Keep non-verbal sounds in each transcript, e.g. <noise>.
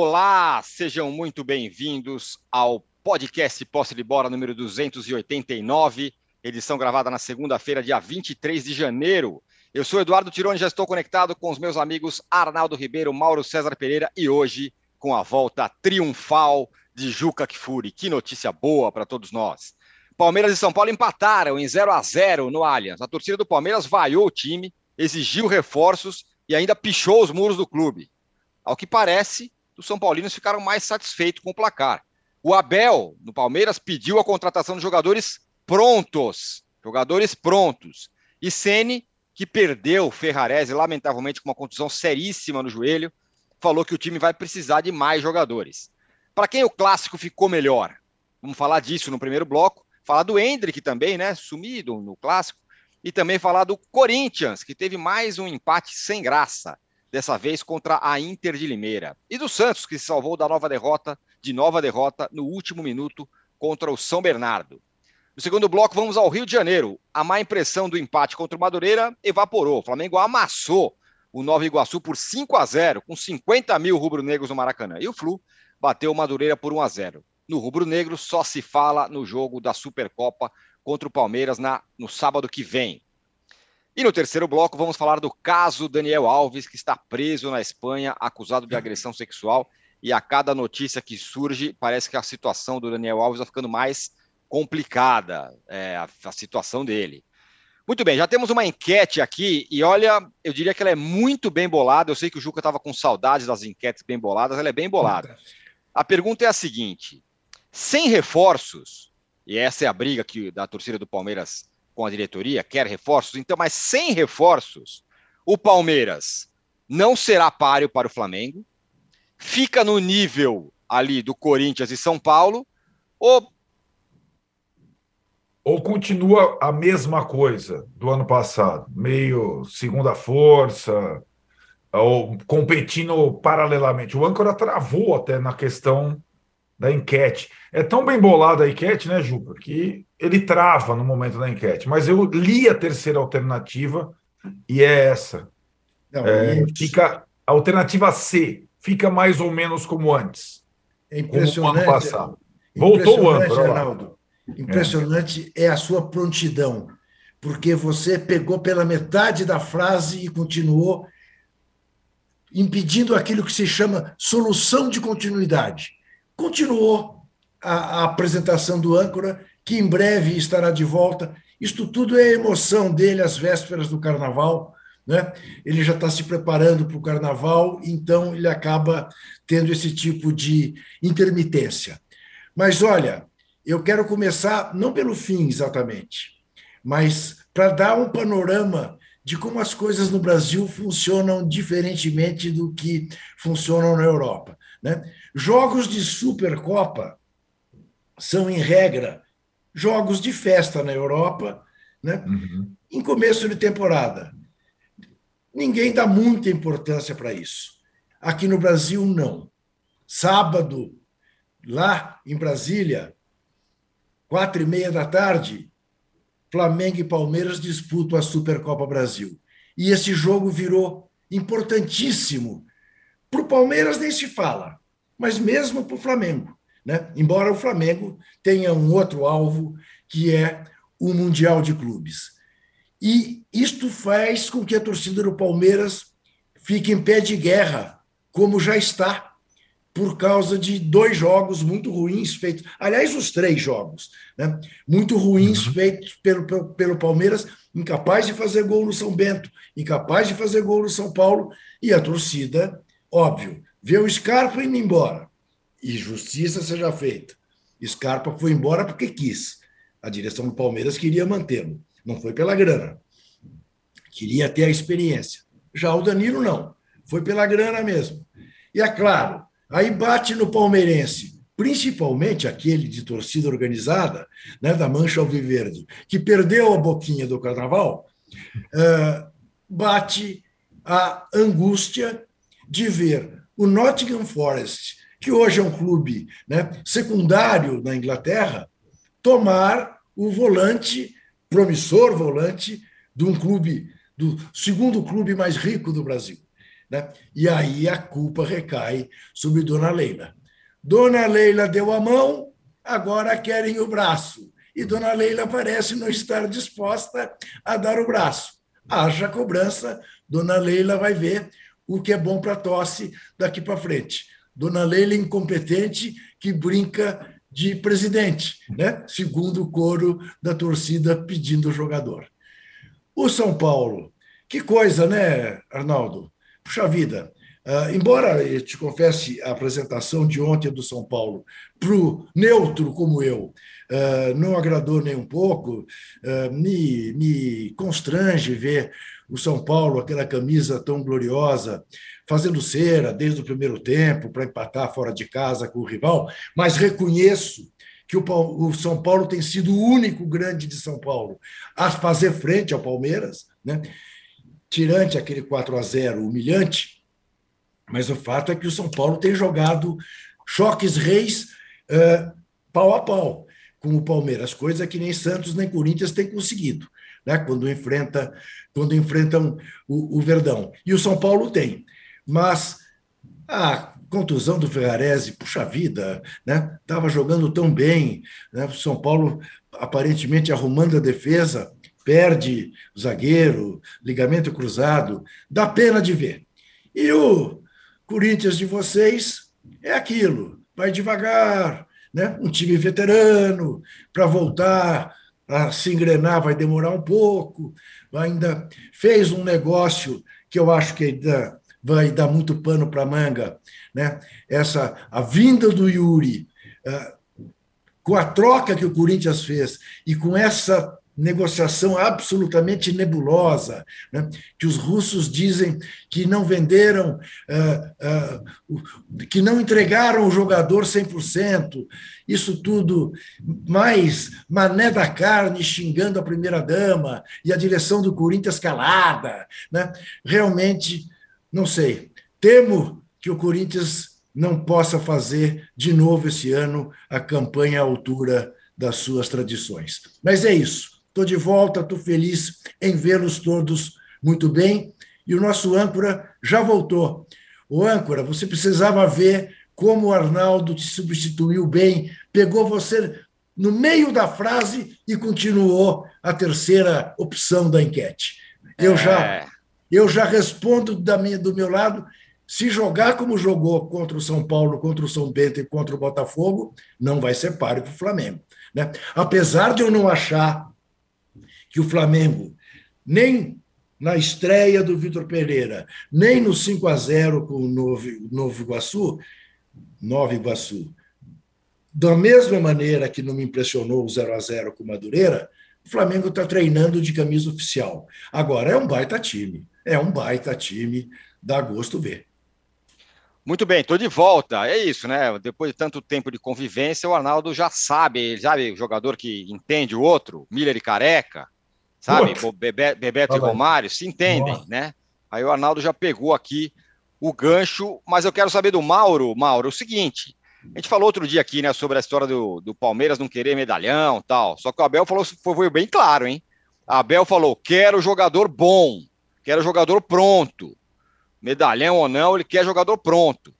Olá, sejam muito bem-vindos ao podcast Posse de Bola número 289, edição gravada na segunda-feira, dia 23 de janeiro. Eu sou Eduardo Tironi, já estou conectado com os meus amigos Arnaldo Ribeiro, Mauro César Pereira e hoje com a volta triunfal de Juca Kfouri. Que notícia boa para todos nós. Palmeiras e São Paulo empataram em 0 a 0 no Allianz. A torcida do Palmeiras vaiou o time, exigiu reforços e ainda pichou os muros do clube. Ao que parece, os São Paulinos ficaram mais satisfeitos com o placar. O Abel, no Palmeiras, pediu a contratação de jogadores prontos. Jogadores prontos. E Ceni, que perdeu Ferrarese, lamentavelmente, com uma contusão seríssima no joelho, falou que o time vai precisar de mais jogadores. Para quem o clássico ficou melhor? Vamos falar disso no primeiro bloco. Falar do Hendrick também, né? Sumido no clássico. E também falar do Corinthians, que teve mais um empate sem graça dessa vez contra a Inter de Limeira. E do Santos, que se salvou da nova derrota, de nova derrota no último minuto contra o São Bernardo. No segundo bloco, vamos ao Rio de Janeiro. A má impressão do empate contra o Madureira evaporou. O Flamengo amassou o Nova Iguaçu por 5 a 0 com 50 mil rubro-negros no Maracanã. E o Flu bateu o Madureira por 1 a 0 No rubro-negro, só se fala no jogo da Supercopa contra o Palmeiras na, no sábado que vem. E no terceiro bloco, vamos falar do caso Daniel Alves, que está preso na Espanha, acusado de agressão sexual. E a cada notícia que surge, parece que a situação do Daniel Alves está ficando mais complicada, é, a, a situação dele. Muito bem, já temos uma enquete aqui e olha, eu diria que ela é muito bem bolada. Eu sei que o Juca estava com saudades das enquetes bem boladas, ela é bem bolada. A pergunta é a seguinte: sem reforços, e essa é a briga que da torcida do Palmeiras com a diretoria, quer reforços, então, mas sem reforços, o Palmeiras não será páreo para o Flamengo, fica no nível ali do Corinthians e São Paulo, ou ou continua a mesma coisa do ano passado, meio segunda força, ou competindo paralelamente. O âncora travou até na questão da enquete. É tão bem bolada a enquete, né, Juca, que ele trava no momento da enquete. Mas eu li a terceira alternativa e é essa. Não, é, fica a alternativa C fica mais ou menos como antes. É impressionante. Como ano passado. Voltou o ano, Arnaldo. Impressionante é. é a sua prontidão, porque você pegou pela metade da frase e continuou impedindo aquilo que se chama solução de continuidade. Continuou a, a apresentação do âncora, que em breve estará de volta. Isto tudo é emoção dele às vésperas do carnaval. Né? Ele já está se preparando para o carnaval, então ele acaba tendo esse tipo de intermitência. Mas olha, eu quero começar não pelo fim exatamente, mas para dar um panorama de como as coisas no Brasil funcionam diferentemente do que funcionam na Europa. Né? Jogos de Supercopa são, em regra, jogos de festa na Europa, né? Uhum. em começo de temporada. Ninguém dá muita importância para isso. Aqui no Brasil, não. Sábado, lá em Brasília, quatro e meia da tarde, Flamengo e Palmeiras disputam a Supercopa Brasil. E esse jogo virou importantíssimo para o Palmeiras nem se fala, mas mesmo para o Flamengo. Né? Embora o Flamengo tenha um outro alvo, que é o Mundial de Clubes. E isto faz com que a torcida do Palmeiras fique em pé de guerra, como já está, por causa de dois jogos muito ruins feitos. Aliás, os três jogos, né? muito ruins uhum. feitos pelo, pelo, pelo Palmeiras, incapaz de fazer gol no São Bento, incapaz de fazer gol no São Paulo, e a torcida Óbvio, vê o Scarpa indo embora e justiça seja feita. Scarpa foi embora porque quis. A direção do Palmeiras queria mantê-lo. Não foi pela grana. Queria ter a experiência. Já o Danilo não. Foi pela grana mesmo. E é claro, aí bate no palmeirense, principalmente aquele de torcida organizada, né, da Mancha Alviverde, que perdeu a boquinha do carnaval, uh, bate a angústia de ver o Nottingham Forest, que hoje é um clube né, secundário na Inglaterra, tomar o volante, promissor volante, de um clube, do segundo clube mais rico do Brasil. Né? E aí a culpa recai sobre Dona Leila. Dona Leila deu a mão, agora querem o braço. E Dona Leila parece não estar disposta a dar o braço. Haja cobrança, Dona Leila vai ver o que é bom para tosse daqui para frente. Dona Leila incompetente que brinca de presidente, né? segundo o coro da torcida pedindo o jogador. O São Paulo, que coisa, né, Arnaldo? Puxa vida, uh, embora eu te confesse a apresentação de ontem do São Paulo para o neutro como eu, uh, não agradou nem um pouco, uh, me, me constrange ver o São Paulo, aquela camisa tão gloriosa, fazendo cera desde o primeiro tempo para empatar fora de casa com o rival, mas reconheço que o, São Paulo tem sido o único grande de São Paulo a fazer frente ao Palmeiras, né? tirante aquele 4 a 0 humilhante, mas o fato é que o São Paulo tem jogado choques reis uh, pau a pau com o Palmeiras, coisa que nem Santos nem Corinthians têm conseguido né, quando, enfrenta, quando enfrentam o, o Verdão. E o São Paulo tem. Mas a contusão do Ferrarese, puxa vida, né? Estava jogando tão bem, né? O São Paulo aparentemente arrumando a defesa, perde o zagueiro, ligamento cruzado, dá pena de ver. E o Corinthians de vocês é aquilo, vai devagar, né? Um time veterano para voltar a se engrenar vai demorar um pouco, ainda fez um negócio que eu acho que ainda vai dar muito pano para manga, né? Essa a vinda do Yuri, uh, com a troca que o Corinthians fez e com essa negociação absolutamente nebulosa, né? que os russos dizem que não venderam, uh, uh, que não entregaram o jogador 100%, isso tudo, mais Mané da Carne xingando a primeira-dama e a direção do Corinthians calada. Né? Realmente, não sei, temo que o Corinthians não possa fazer de novo esse ano a campanha à altura das suas tradições. Mas é isso. Estou de volta, estou feliz em vê-los todos muito bem. E o nosso âncora já voltou. O âncora, você precisava ver como o Arnaldo te substituiu bem, pegou você no meio da frase e continuou a terceira opção da enquete. Eu já é. eu já respondo da minha, do meu lado, se jogar como jogou contra o São Paulo, contra o São Bento e contra o Botafogo, não vai ser páreo para o Flamengo. Né? Apesar de eu não achar que o Flamengo, nem na estreia do Vitor Pereira, nem no 5 a 0 com o Novo, Novo Iguaçu, Nova Iguaçu, da mesma maneira que não me impressionou o 0 a 0 com o Madureira, o Flamengo está treinando de camisa oficial. Agora é um baita time, é um baita time, dá gosto ver. Muito bem, estou de volta. É isso, né? Depois de tanto tempo de convivência, o Arnaldo já sabe, sabe o jogador que entende o outro, Miller e Careca, sabe? Bebeto, Bebeto e Romário se entendem, Nossa. né? Aí o Arnaldo já pegou aqui o gancho, mas eu quero saber do Mauro. Mauro, o seguinte: a gente falou outro dia aqui, né, sobre a história do, do Palmeiras não querer medalhão tal. Só que o Abel falou, foi, foi bem claro, hein? A Abel falou: quero jogador bom, quero jogador pronto. Medalhão ou não, ele quer jogador pronto.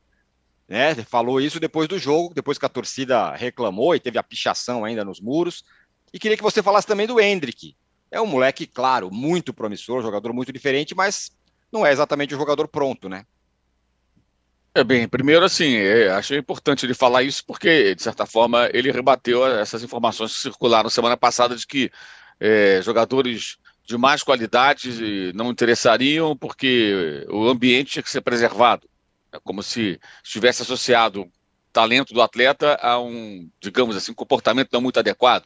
Né? Falou isso depois do jogo, depois que a torcida reclamou e teve a pichação ainda nos muros. E queria que você falasse também do Hendrick. É um moleque, claro, muito promissor, jogador muito diferente, mas não é exatamente o jogador pronto, né? É bem, primeiro assim, é, achei importante ele falar isso porque, de certa forma, ele rebateu essas informações que circularam semana passada de que é, jogadores de mais qualidade não interessariam porque o ambiente tinha que ser preservado. É como se estivesse associado o talento do atleta a um, digamos assim, comportamento não muito adequado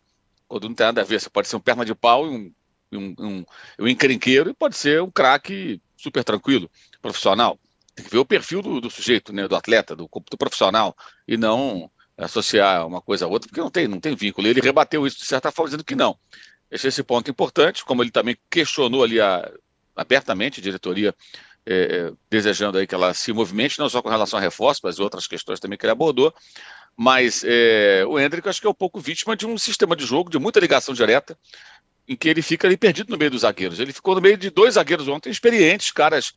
quando não tem nada a ver. Você pode ser um perna de pau e um, um, um, um encrenqueiro e pode ser um craque super tranquilo, profissional. Tem que ver o perfil do, do sujeito, né, do atleta, do, do, profissional, e não associar uma coisa a outra, porque não tem, não tem vínculo. Ele rebateu isso de certa forma, dizendo que não. Esse é esse ponto importante, como ele também questionou ali a, abertamente a diretoria, é, desejando aí que ela se movimente, não só com relação a reforços, mas outras questões também que ele abordou. Mas é, o Hendrick acho que é um pouco vítima de um sistema de jogo de muita ligação direta, em que ele fica ali perdido no meio dos zagueiros. Ele ficou no meio de dois zagueiros ontem experientes, caras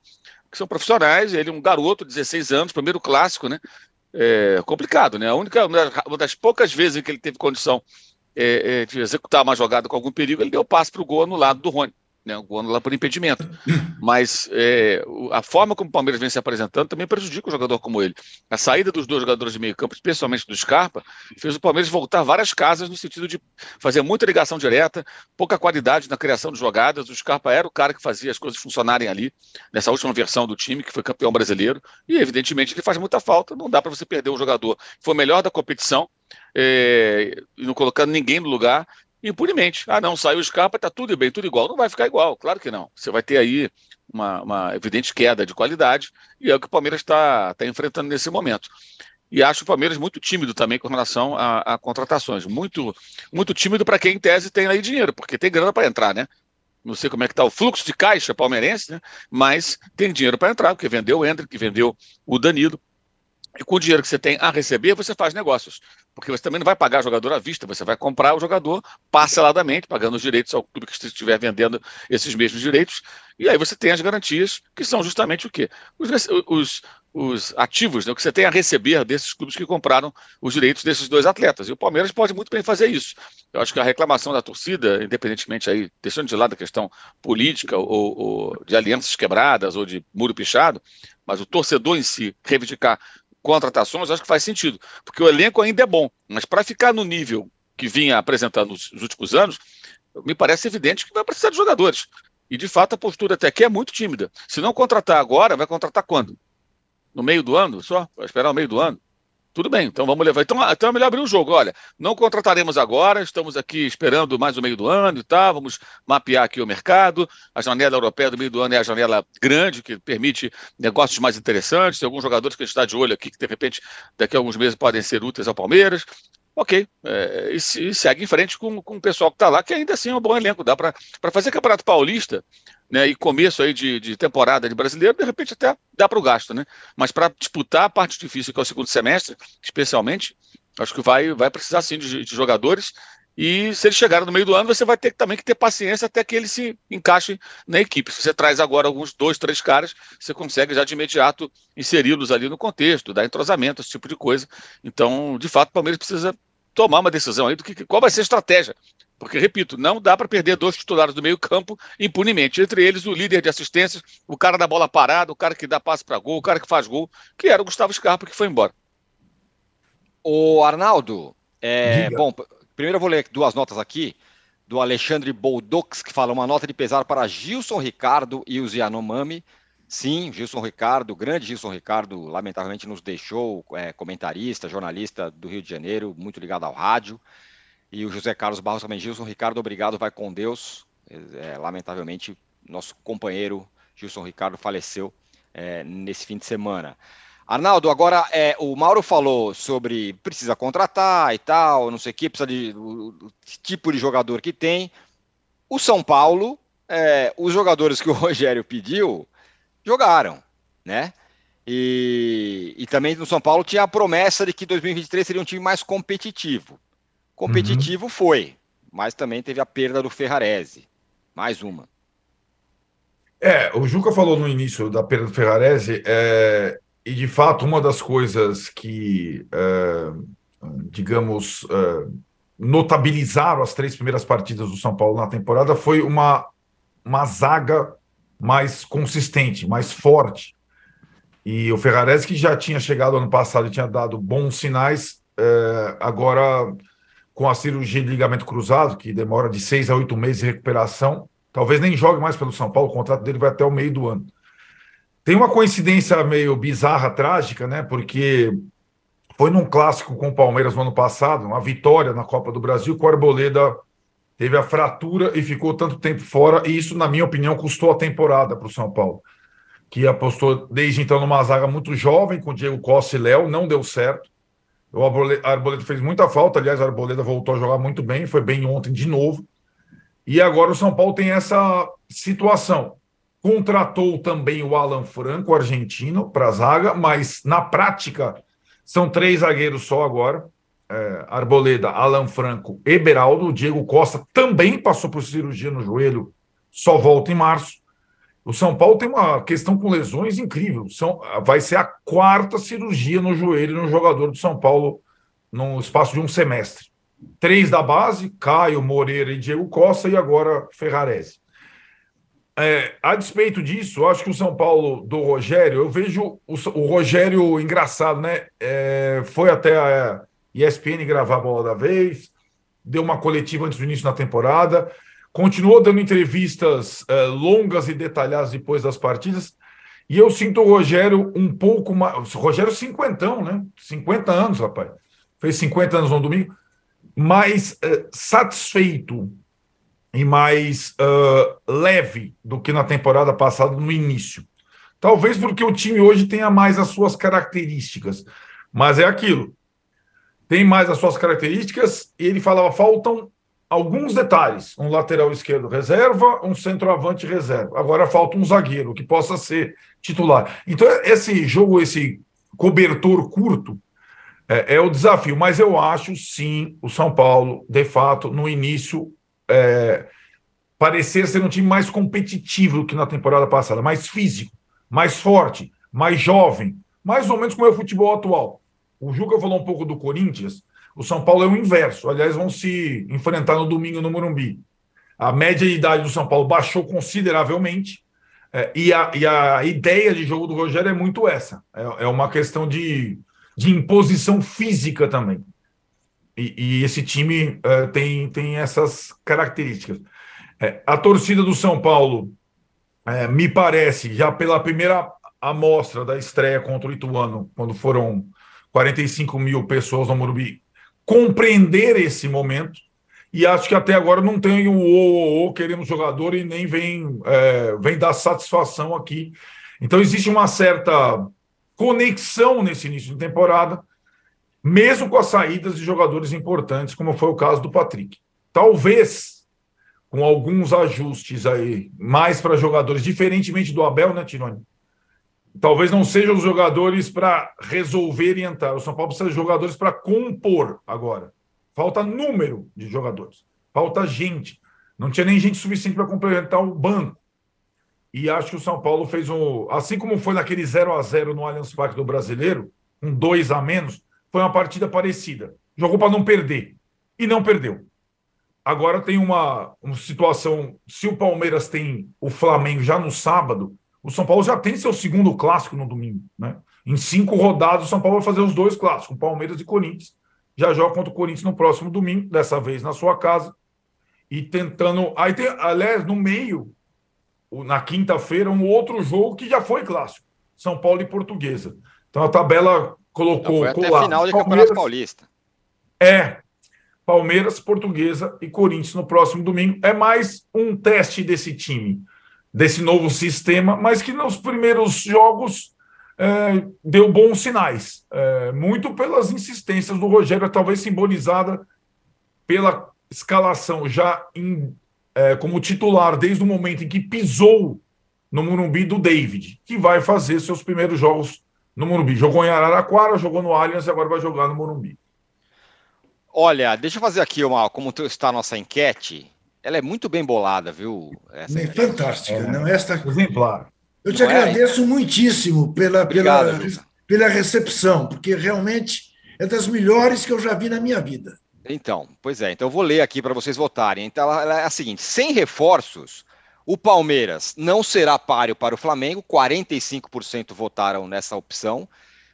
que são profissionais, ele é um garoto, 16 anos, primeiro clássico, né? É complicado, né? A única, uma das poucas vezes em que ele teve condição é, é, de executar uma jogada com algum perigo, ele deu passe para o gol no lado do Rony né, o lá por impedimento. Mas é, a forma como o Palmeiras vem se apresentando também prejudica um jogador como ele. A saída dos dois jogadores de meio campo, especialmente do Scarpa, fez o Palmeiras voltar várias casas no sentido de fazer muita ligação direta, pouca qualidade na criação de jogadas. O Scarpa era o cara que fazia as coisas funcionarem ali, nessa última versão do time, que foi campeão brasileiro, e evidentemente ele faz muita falta. Não dá para você perder um jogador que foi o melhor da competição, é, não colocando ninguém no lugar, impunemente. Ah, não, saiu o Scarpa, está tudo bem, tudo igual. Não vai ficar igual, claro que não. Você vai ter aí uma, uma evidente queda de qualidade, e é o que o Palmeiras está tá enfrentando nesse momento. E acho o Palmeiras muito tímido também com relação a, a contratações. Muito, muito tímido para quem, em tese, tem aí dinheiro, porque tem grana para entrar, né? Não sei como é que está o fluxo de caixa palmeirense, né? mas tem dinheiro para entrar, porque vendeu o Hendrick, vendeu o Danilo. E com o dinheiro que você tem a receber, você faz negócios. Porque você também não vai pagar jogador à vista, você vai comprar o jogador parceladamente, pagando os direitos ao clube que estiver vendendo esses mesmos direitos. E aí você tem as garantias, que são justamente o quê? Os, os, os ativos, né, o que você tem a receber desses clubes que compraram os direitos desses dois atletas. E o Palmeiras pode muito bem fazer isso. Eu acho que a reclamação da torcida, independentemente aí, deixando de lado a questão política ou, ou de alianças quebradas ou de muro pichado, mas o torcedor em si reivindicar contratações, acho que faz sentido, porque o elenco ainda é bom, mas para ficar no nível que vinha apresentando nos, últimos anos, me parece evidente que vai precisar de jogadores. E de fato a postura até aqui é muito tímida. Se não contratar agora, vai contratar quando? No meio do ano só? Vai esperar o meio do ano? Tudo bem, então vamos levar. Então, então é melhor abrir o jogo. Olha, não contrataremos agora, estamos aqui esperando mais o meio do ano e tal, vamos mapear aqui o mercado. A janela europeia do meio do ano é a janela grande, que permite negócios mais interessantes. Tem alguns jogadores que a gente está de olho aqui, que de repente daqui a alguns meses podem ser úteis ao Palmeiras. Ok, é, e, e, segue em frente com, com o pessoal que está lá, que ainda assim é um bom elenco. Dá para fazer Campeonato Paulista né, e começo aí de, de, temporada de brasileiro, de repente até dá para o gasto, né? Mas para disputar a parte difícil, que é o segundo semestre, especialmente, acho que vai, vai precisar sim de, de jogadores. E se eles chegarem no meio do ano, você vai ter também que ter paciência até que eles se encaixem na equipe. Se você traz agora alguns dois, três caras, você consegue já de imediato inseri-los ali no contexto, dar entrosamento, esse tipo de coisa. Então, de fato, o Palmeiras precisa tomar uma decisão aí do que qual vai ser a estratégia porque, repito, não dá para perder dois titulares do meio-campo impunemente. Entre eles, o líder de assistências, o cara da bola parada, o cara que dá passe para gol, o cara que faz gol, que era o Gustavo Scarpa, que foi embora. O Arnaldo, é, bom, primeiro eu vou ler duas notas aqui do Alexandre Boldox, que fala uma nota de pesar para Gilson Ricardo e o Zianomami. Sim, Gilson Ricardo, grande Gilson Ricardo, lamentavelmente nos deixou, é, comentarista, jornalista do Rio de Janeiro, muito ligado ao rádio. E o José Carlos Barros também, Gilson Ricardo, obrigado, vai com Deus. É, lamentavelmente, nosso companheiro Gilson Ricardo faleceu é, nesse fim de semana. Arnaldo, agora é, o Mauro falou sobre precisa contratar e tal, não sei o que, precisa de o, o tipo de jogador que tem. O São Paulo, é, os jogadores que o <laughs> Rogério pediu, jogaram, né? E, e também no São Paulo tinha a promessa de que 2023 seria um time mais competitivo. Competitivo uhum. foi, mas também teve a perda do Ferrarese. Mais uma. É, o Juca falou no início da perda do Ferrarese, é, e de fato, uma das coisas que, é, digamos, é, notabilizaram as três primeiras partidas do São Paulo na temporada foi uma, uma zaga mais consistente, mais forte. E o Ferrarese, que já tinha chegado ano passado e tinha dado bons sinais, é, agora com a cirurgia de ligamento cruzado, que demora de seis a oito meses de recuperação. Talvez nem jogue mais pelo São Paulo, o contrato dele vai até o meio do ano. Tem uma coincidência meio bizarra, trágica, né? Porque foi num clássico com o Palmeiras no ano passado, uma vitória na Copa do Brasil, que o Arboleda teve a fratura e ficou tanto tempo fora, e isso, na minha opinião, custou a temporada para o São Paulo, que apostou desde então numa zaga muito jovem, com Diego Costa e Léo, não deu certo. O Arboleda fez muita falta, aliás, o Arboleda voltou a jogar muito bem, foi bem ontem de novo. E agora o São Paulo tem essa situação. Contratou também o Alan Franco, argentino, para a zaga, mas na prática são três zagueiros só agora. É, Arboleda, Alan Franco e Beraldo. O Diego Costa também passou por cirurgia no joelho, só volta em março. O São Paulo tem uma questão com lesões incrível. São, vai ser a quarta cirurgia no joelho no jogador do São Paulo no espaço de um semestre. Três da base, Caio, Moreira e Diego Costa, e agora Ferrarese. É, a despeito disso, acho que o São Paulo do Rogério, eu vejo o, o Rogério engraçado, né? É, foi até a ESPN gravar a bola da vez, deu uma coletiva antes do início da temporada, continuou dando entrevistas é, longas e detalhadas depois das partidas. E eu sinto o Rogério um pouco mais. Rogério cinquentão, né? 50 anos, rapaz. Fez 50 anos no domingo. Mais é, satisfeito e mais uh, leve do que na temporada passada, no início. Talvez porque o time hoje tenha mais as suas características, mas é aquilo. Tem mais as suas características, e ele falava: faltam alguns detalhes. Um lateral esquerdo reserva, um centroavante reserva. Agora falta um zagueiro que possa ser titular. Então, esse jogo, esse cobertor curto, é, é o desafio. Mas eu acho, sim, o São Paulo, de fato, no início, é, parecer ser um time mais competitivo do que na temporada passada, mais físico, mais forte, mais jovem, mais ou menos como é o futebol atual. O Juca falou um pouco do Corinthians, o São Paulo é o inverso. Aliás, vão se enfrentar no domingo no Morumbi. A média de idade do São Paulo baixou consideravelmente. É, e, a, e, a, ideia de jogo do Rogério é muito essa. É, é uma questão de, de imposição física também. E, e esse time é, tem, tem essas características. É, a torcida do São Paulo, é, me parece, já pela primeira amostra da estreia contra o Ituano, quando foram 45 mil pessoas no Morumbi, compreender esse momento. E acho que até agora não tem o o, o queremos jogador e nem vem, é, vem dar satisfação aqui. Então existe uma certa conexão nesse início de temporada mesmo com as saídas de jogadores importantes, como foi o caso do Patrick. Talvez, com alguns ajustes aí, mais para jogadores, diferentemente do Abel, né, Tironi? Talvez não sejam os jogadores para resolver e entrar. O São Paulo precisa de jogadores para compor agora. Falta número de jogadores. Falta gente. Não tinha nem gente suficiente para complementar o banco. E acho que o São Paulo fez um. Assim como foi naquele 0 a 0 no Allianz Parque do Brasileiro, um 2 a menos, foi uma partida parecida. Jogou para não perder. E não perdeu. Agora tem uma, uma situação. Se o Palmeiras tem o Flamengo já no sábado, o São Paulo já tem seu segundo clássico no domingo. Né? Em cinco rodadas, o São Paulo vai fazer os dois clássicos, Palmeiras e Corinthians. Já joga contra o Corinthians no próximo domingo, dessa vez na sua casa. E tentando. Aí tem, aliás, no meio, na quinta-feira, um outro jogo que já foi clássico: São Paulo e Portuguesa. Então a tabela colocou. Então foi até final de Campeonato Paulista. É. Palmeiras, Portuguesa e Corinthians no próximo domingo. É mais um teste desse time, desse novo sistema, mas que nos primeiros jogos é, deu bons sinais. É, muito pelas insistências do Rogério, talvez simbolizada pela escalação já em, é, como titular desde o momento em que pisou no Morumbi do David, que vai fazer seus primeiros jogos no Morumbi. Jogou em Araraquara, jogou no Allianz e agora vai jogar no Morumbi. Olha, deixa eu fazer aqui uma, como está a nossa enquete. Ela é muito bem bolada, viu? Essa é fantástica, é, não esta exemplar. Eu te não é? agradeço é? muitíssimo pela, Obrigado, pela, pela recepção, porque realmente é das melhores que eu já vi na minha vida. Então, pois é. Então eu vou ler aqui para vocês votarem. Então ela é a seguinte: sem reforços, o Palmeiras não será páreo para o Flamengo, 45% votaram nessa opção.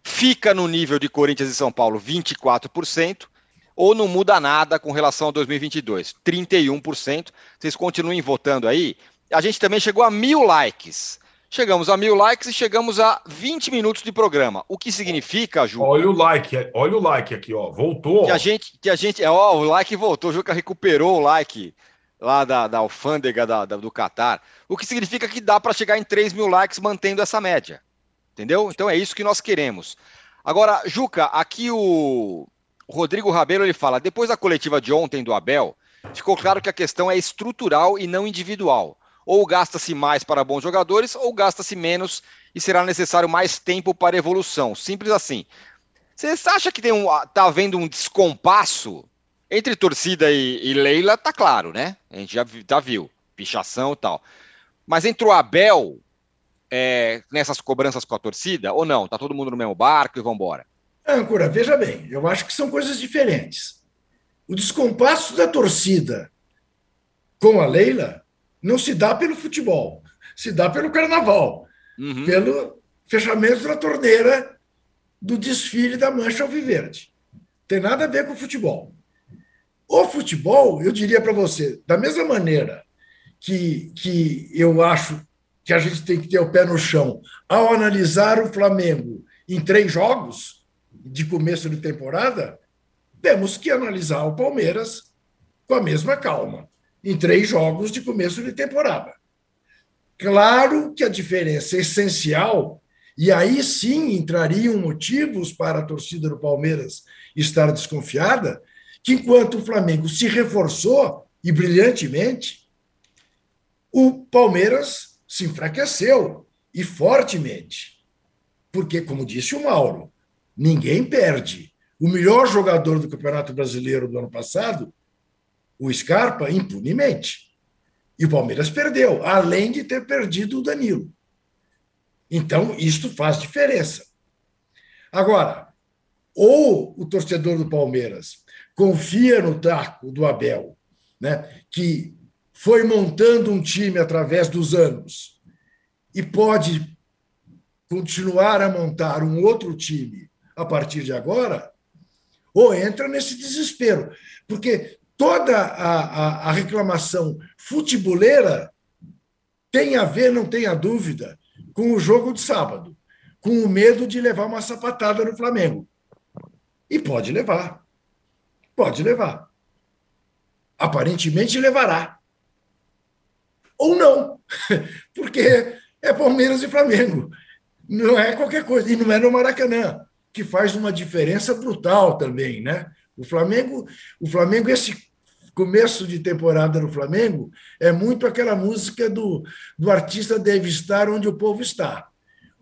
Fica no nível de Corinthians e São Paulo, 24%. Ou não muda nada com relação a 2022, 31%. Vocês continuem votando aí. A gente também chegou a mil likes. Chegamos a mil likes e chegamos a 20 minutos de programa. O que significa, Ju? Olha o like, olha o like aqui, ó. Voltou. Que a gente, que a gente, ó, o like voltou. O Juca recuperou o like lá da, da alfândega da, da, do Catar, o que significa que dá para chegar em 3 mil likes mantendo essa média. Entendeu? Então é isso que nós queremos. Agora, Juca, aqui o Rodrigo Rabelo ele fala: depois da coletiva de ontem do Abel, ficou claro que a questão é estrutural e não individual. Ou gasta-se mais para bons jogadores, ou gasta-se menos e será necessário mais tempo para evolução. Simples assim. Você acha que tem um, tá havendo um descompasso entre torcida e, e Leila, tá claro, né? A gente já, já viu, pichação e tal. Mas entre o Abel é, nessas cobranças com a torcida ou não? Tá todo mundo no mesmo barco e vamos embora? Âncora, veja bem, eu acho que são coisas diferentes. O descompasso da torcida com a Leila não se dá pelo futebol, se dá pelo carnaval, uhum. pelo fechamento da torneira do desfile da Mancha Alviverde. Tem nada a ver com o futebol. O futebol, eu diria para você, da mesma maneira que, que eu acho que a gente tem que ter o pé no chão ao analisar o Flamengo em três jogos de começo de temporada, temos que analisar o Palmeiras com a mesma calma, em três jogos de começo de temporada. Claro que a diferença é essencial, e aí sim entrariam motivos para a torcida do Palmeiras estar desconfiada, que enquanto o Flamengo se reforçou e brilhantemente, o Palmeiras se enfraqueceu e fortemente. Porque, como disse o Mauro, ninguém perde. O melhor jogador do Campeonato Brasileiro do ano passado, o Scarpa, impunemente. E o Palmeiras perdeu, além de ter perdido o Danilo. Então, isto faz diferença. Agora, ou o torcedor do Palmeiras confia no taco do Abel, né, que foi montando um time através dos anos e pode continuar a montar um outro time a partir de agora, ou entra nesse desespero. Porque toda a, a, a reclamação futeboleira tem a ver, não tenha dúvida, com o jogo de sábado, com o medo de levar uma sapatada no Flamengo. E pode levar. Pode levar. Aparentemente levará. Ou não, <laughs> porque é Palmeiras e Flamengo. Não é qualquer coisa. E não é no Maracanã, que faz uma diferença brutal também, né? O Flamengo, o Flamengo, esse começo de temporada no Flamengo é muito aquela música do, do artista deve estar onde o povo está.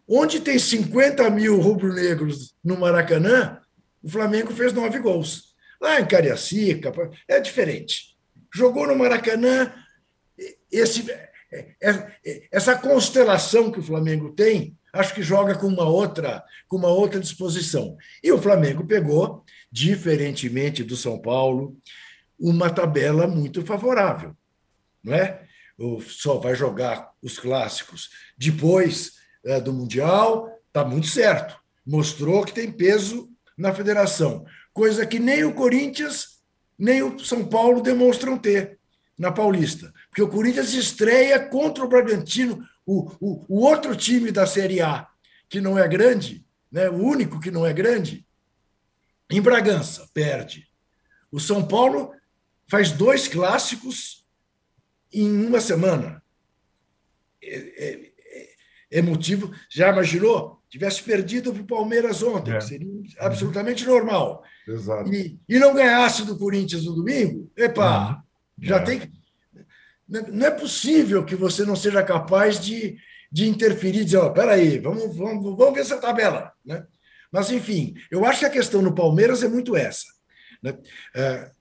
Onde tem 50 mil rubro-negros no Maracanã, o Flamengo fez nove gols. Lá em Cariacica, é diferente. Jogou no Maracanã, esse, essa constelação que o Flamengo tem, acho que joga com uma outra, com uma outra disposição. E o Flamengo pegou, diferentemente do São Paulo, uma tabela muito favorável, não é? Só vai jogar os clássicos depois é, do mundial, está muito certo. Mostrou que tem peso na federação, coisa que nem o Corinthians nem o São Paulo demonstram ter na Paulista. Porque o Corinthians estreia contra o Bragantino, o, o, o outro time da Série A, que não é grande, né, o único que não é grande, em Bragança, perde. O São Paulo faz dois clássicos em uma semana. É, é, é, é motivo. Já imaginou? Tivesse perdido para o Palmeiras ontem, é. seria absolutamente normal. Exato. E, e não ganhasse do Corinthians no domingo, epa, uhum. já é. tem que. Não é possível que você não seja capaz de, de interferir, dizer, oh, peraí, vamos, vamos, vamos ver essa tabela. Né? Mas, enfim, eu acho que a questão no Palmeiras é muito essa. Né? É,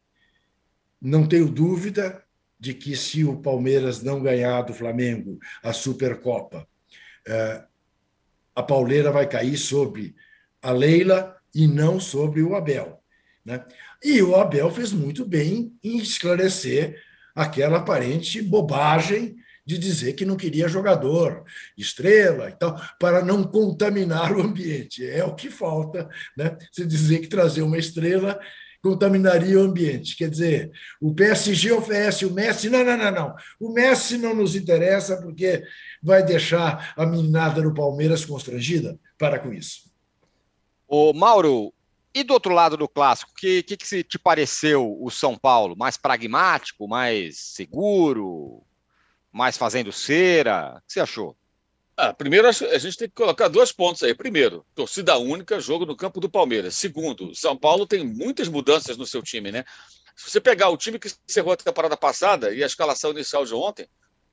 não tenho dúvida de que se o Palmeiras não ganhar do Flamengo a Supercopa, é, a pauleira vai cair sobre a Leila e não sobre o Abel. Né? E o Abel fez muito bem em esclarecer aquela aparente bobagem de dizer que não queria jogador, estrela e tal, para não contaminar o ambiente. É o que falta, né? Você dizer que trazer uma estrela contaminaria o ambiente. Quer dizer, o PSG oferece o Messi. Não, não, não, não. O Messi não nos interessa porque vai deixar a meninada no Palmeiras constrangida. Para com isso. Ô, Mauro, e do outro lado do clássico, o que, que, que te pareceu o São Paulo? Mais pragmático, mais seguro, mais fazendo cera? O que você achou? Ah, primeiro, a gente tem que colocar dois pontos aí. Primeiro, torcida única, jogo no campo do Palmeiras. Segundo, São Paulo tem muitas mudanças no seu time, né? Se você pegar o time que encerrou a temporada passada e a escalação inicial de ontem,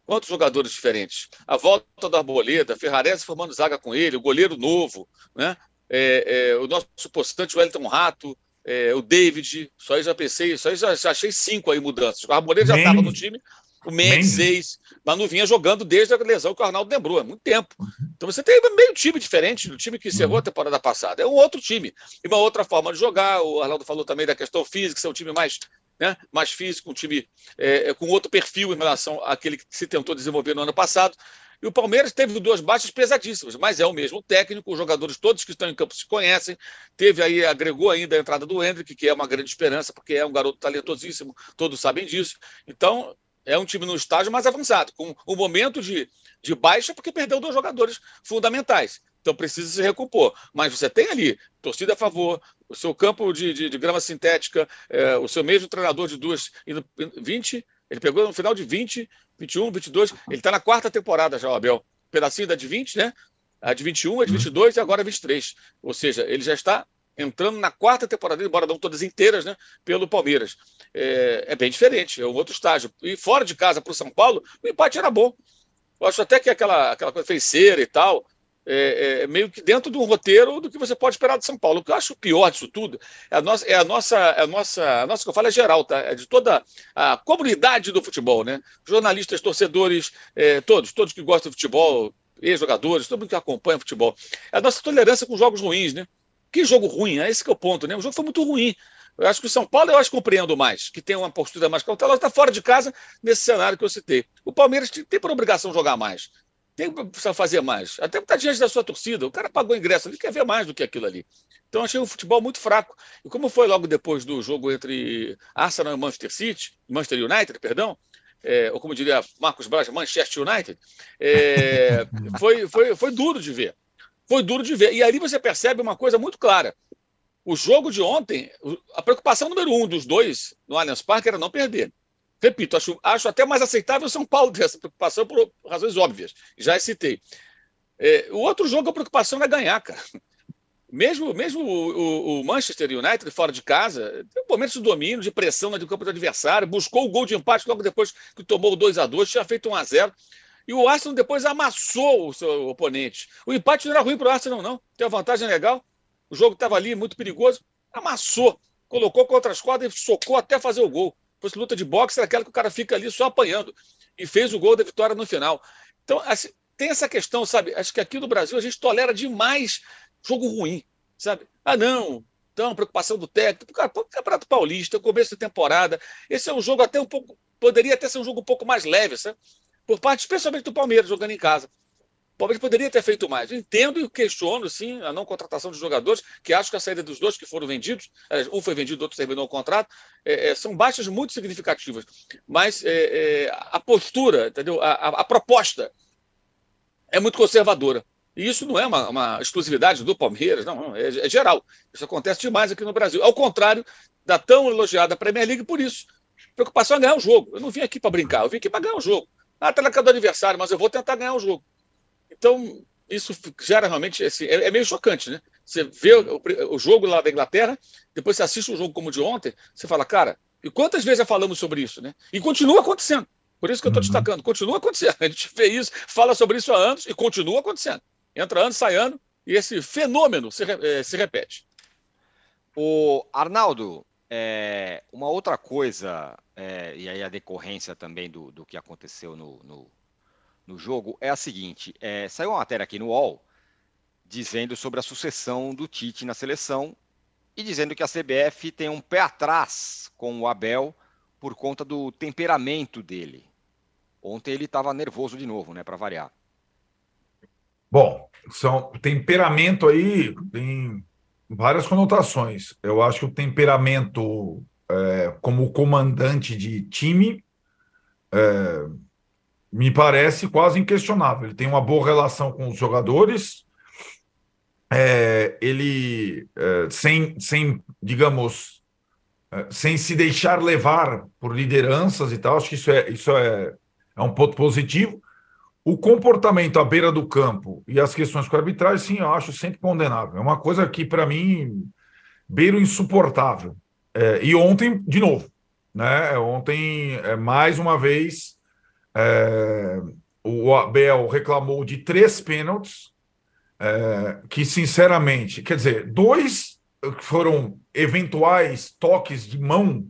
quantos jogadores diferentes? A volta do Arboleda, Ferrarese formando zaga com ele, o goleiro novo, né? É, é, o nosso postante, o Elton Rato, é, o David, só aí já pensei, só aí já, já achei cinco aí mudanças. O Arboleda já estava no time, o Mendes, mas não vinha jogando desde a lesão que o Arnaldo lembrou, há muito tempo. Uhum. Então você tem meio time diferente do time que encerrou uhum. a temporada passada. É um outro time. E uma outra forma de jogar. O Arnaldo falou também da questão física, ser um time mais, né, mais físico, um time é, com outro perfil em relação àquele que se tentou desenvolver no ano passado. E o Palmeiras teve duas baixas pesadíssimas, mas é o mesmo técnico, os jogadores todos que estão em campo se conhecem. Teve aí, agregou ainda a entrada do Hendrick, que é uma grande esperança, porque é um garoto talentosíssimo, todos sabem disso. Então, é um time no estágio mais avançado, com um momento de, de baixa, porque perdeu dois jogadores fundamentais. Então precisa se recompor. Mas você tem ali torcida a favor, o seu campo de, de, de grama sintética, é, o seu mesmo treinador de duas, 20, ele pegou no final de 20, 21, 22. Ele está na quarta temporada já, o Abel. pedacinho da de 20, né? A de 21, a de 22 e agora a 23. Ou seja, ele já está entrando na quarta temporada, embora não todas inteiras, né? Pelo Palmeiras. É, é bem diferente, é um outro estágio. E fora de casa para o São Paulo, o empate era bom. Eu acho até que aquela, aquela coisa feiticeira e tal, é, é, meio que dentro de um roteiro do que você pode esperar de São Paulo. O que eu acho pior disso tudo é a nossa, é a nossa, é a nossa, a nossa que eu falo é geral, tá? É de toda a comunidade do futebol, né? Jornalistas, torcedores, é, todos, todos que gostam de futebol, ex-jogadores, todo mundo que acompanha futebol. É a nossa tolerância com jogos ruins, né? Que jogo ruim, é esse que é o ponto, né? O jogo foi muito ruim. Eu acho que o São Paulo eu acho que compreendo mais, que tem uma postura mais cautelosa, está fora de casa nesse cenário que eu citei. O Palmeiras tem por obrigação jogar mais tem que precisar fazer mais. Até está diante da sua torcida. O cara pagou ingresso, ele quer ver mais do que aquilo ali. Então achei o futebol muito fraco. E como foi logo depois do jogo entre Arsenal e Manchester City, Manchester United, perdão, é, ou como diria Marcos Braz, Manchester United, é, <laughs> foi, foi, foi duro de ver. Foi duro de ver. E ali você percebe uma coisa muito clara. O jogo de ontem, a preocupação número um dos dois no Allianz Parque era não perder. Repito, acho, acho até mais aceitável o São Paulo ter essa preocupação por razões óbvias. Já citei. É, o outro jogo, a preocupação era ganhar, cara. Mesmo, mesmo o, o, o, Manchester United fora de casa, tem momentos de domínio, de pressão no campo do adversário, buscou o gol de empate logo depois que tomou o 2 a 2 tinha feito 1 a 0 e o Arsenal depois amassou o seu oponente. O empate não era ruim para o Arsenal, não. Tem uma vantagem legal. O jogo estava ali, muito perigoso. Amassou. Colocou contra as cordas e socou até fazer o gol fosse luta de boxe, era aquela que o cara fica ali só apanhando. E fez o gol da vitória no final. Então, assim, tem essa questão, sabe? Acho que aqui no Brasil a gente tolera demais jogo ruim, sabe? Ah, não, então, preocupação do técnico. Cara, pô, Campeonato Paulista, começo de temporada. Esse é um jogo até um pouco. Poderia até ser um jogo um pouco mais leve, sabe? Por parte, especialmente do Palmeiras, jogando em casa. O Palmeiras poderia ter feito mais. entendo e questiono, sim, a não contratação de jogadores, que acho que a saída dos dois que foram vendidos, é, um foi vendido, outro terminou o contrato, é, é, são baixas muito significativas. Mas é, é, a postura, entendeu? A, a, a, proposta é muito conservadora. E isso não é uma, uma exclusividade do Palmeiras, não, é, é, geral. Isso acontece demais aqui no Brasil. Ao contrário da tão elogiada Premier League por isso. Preocupação é ganhar o jogo. Eu não vim aqui para brincar, eu vim aqui para ganhar o jogo. Ah, tá na casa do adversário, mas eu vou tentar ganhar o jogo. Então, isso gera realmente. Assim, é, é, meio chocante, né? Você vê o, o, jogo lá da Inglaterra, depois você assiste um jogo como o de ontem, você fala, cara, e quantas vezes já falamos sobre isso, né? E continua acontecendo. Por isso que eu estou uhum. destacando, continua acontecendo. <laughs> A gente vê isso, fala sobre isso há anos e continua acontecendo. Entra ano, sai ano, e esse fenômeno se, é, se repete. O Arnaldo, é, uma outra coisa, é, e aí a decorrência também do, do que aconteceu no, no, no jogo é a seguinte: é, saiu uma matéria aqui no UOL dizendo sobre a sucessão do Tite na seleção e dizendo que a CBF tem um pé atrás com o Abel por conta do temperamento dele. Ontem ele estava nervoso de novo, né, para variar. Bom, são temperamento aí tem várias conotações. Eu acho que o temperamento é, como comandante de time é, me parece quase inquestionável. Ele tem uma boa relação com os jogadores, é, ele, é, sem, sem, digamos, é, sem se deixar levar por lideranças e tal, acho que isso é, isso é, é um ponto positivo. O comportamento à beira do campo e as questões com a arbitragem, sim, eu acho sempre condenável. É uma coisa que, para mim, beira insuportável. É, e ontem, de novo, né? Ontem, é, mais uma vez, é, o Abel reclamou de três pênaltis, é, que sinceramente, quer dizer, dois foram eventuais toques de mão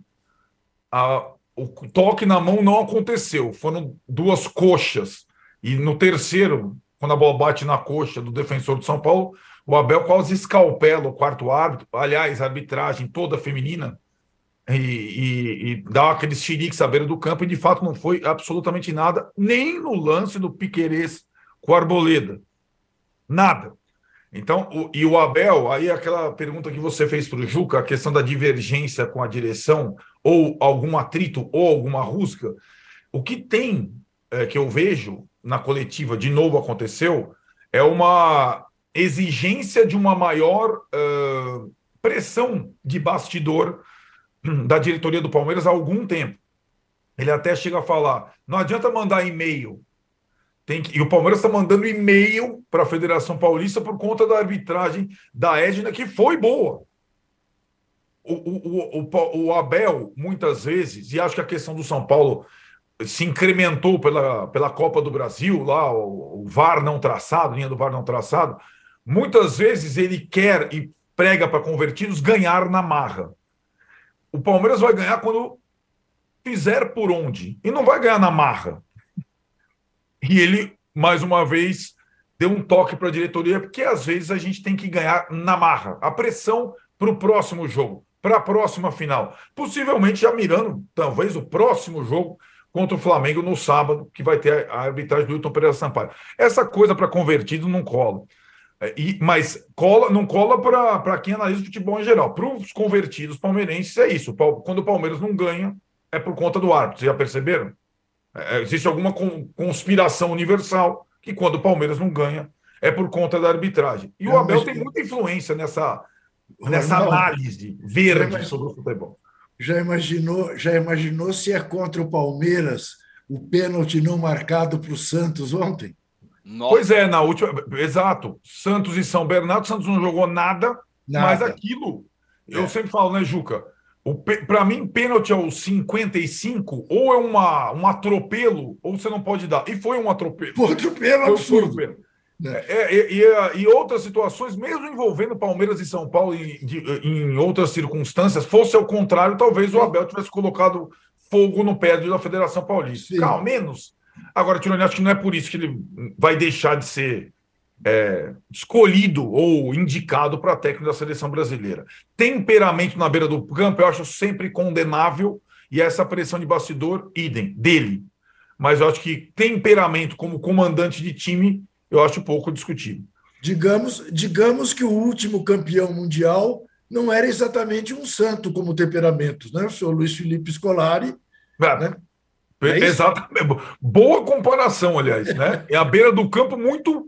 a o toque na mão não aconteceu, foram duas coxas. E no terceiro, quando a bola bate na coxa do defensor de São Paulo, o Abel quase escalpela o quarto árbitro. Aliás, a arbitragem toda feminina e, e, e dá aqueles xeriques à beira do campo, e de fato não foi absolutamente nada, nem no lance do Piquerez com a Arboleda. Nada. Então, o, e o Abel, aí aquela pergunta que você fez para o Juca, a questão da divergência com a direção, ou algum atrito, ou alguma rusga, o que tem, é, que eu vejo na coletiva, de novo aconteceu, é uma exigência de uma maior uh, pressão de bastidor da diretoria do Palmeiras há algum tempo. Ele até chega a falar: não adianta mandar e-mail. Tem que... E o Palmeiras está mandando e-mail para a Federação Paulista por conta da arbitragem da Edna, que foi boa. O, o, o, o, Abel, muitas vezes, e acho que a questão do São Paulo se incrementou pela, pela Copa do Brasil, lá, o, o VAR não traçado, linha do VAR não traçado, muitas vezes ele quer e prega para convertidos ganhar na marra. O Palmeiras vai ganhar quando fizer por onde. E não vai ganhar na marra. E ele, mais uma vez, deu um toque para a diretoria, porque às vezes a gente tem que ganhar na marra. A pressão para o próximo jogo, para a próxima final. Possivelmente já mirando, talvez, o próximo jogo contra o Flamengo no sábado, que vai ter a arbitragem do Hilton Pereira Sampaio. Essa coisa para convertido não cola. É, e, mas cola, não cola para quem analisa o futebol em geral. Para os convertidos palmeirenses é isso. Quando o Palmeiras não ganha, é por conta do árbitro. Vocês já perceberam? É, é existe alguma conspiração universal que quando o Palmeiras não ganha, é por conta da arbitragem. E o Abel tem muita influência nessa, nessa análise verde sobre o futebol. Já imaginou, já imaginou se é contra o Palmeiras o pênalti não marcado para o Santos ontem? Nossa. Pois é, na última. Exato. Santos e São Bernardo, Santos não jogou nada, nada. mas aquilo. É. Eu sempre falo, né, Juca? Para mim, pênalti aos 55, ou é uma, um atropelo, ou você não pode dar. E foi um atropelo. Foi atropelo absurdo. Foi é, é, e, e, e, outras situações, mesmo envolvendo Palmeiras e São Paulo em, de, em outras circunstâncias, fosse ao contrário, talvez o Abel tivesse colocado fogo no pé da Federação Paulista. Ao menos Agora, Tironi, acho que não é por isso que ele vai deixar de ser é, escolhido ou indicado para técnico da seleção brasileira. Temperamento na beira do campo eu acho sempre condenável e essa pressão de bastidor, idem, dele. Mas eu acho que temperamento como comandante de time, eu acho pouco discutível. Digamos, digamos que o último campeão mundial não era exatamente um santo como temperamento, né? O senhor Luiz Felipe Scolari, é. né? É Exatamente. Boa comparação, aliás, né? <laughs> É a beira do campo muito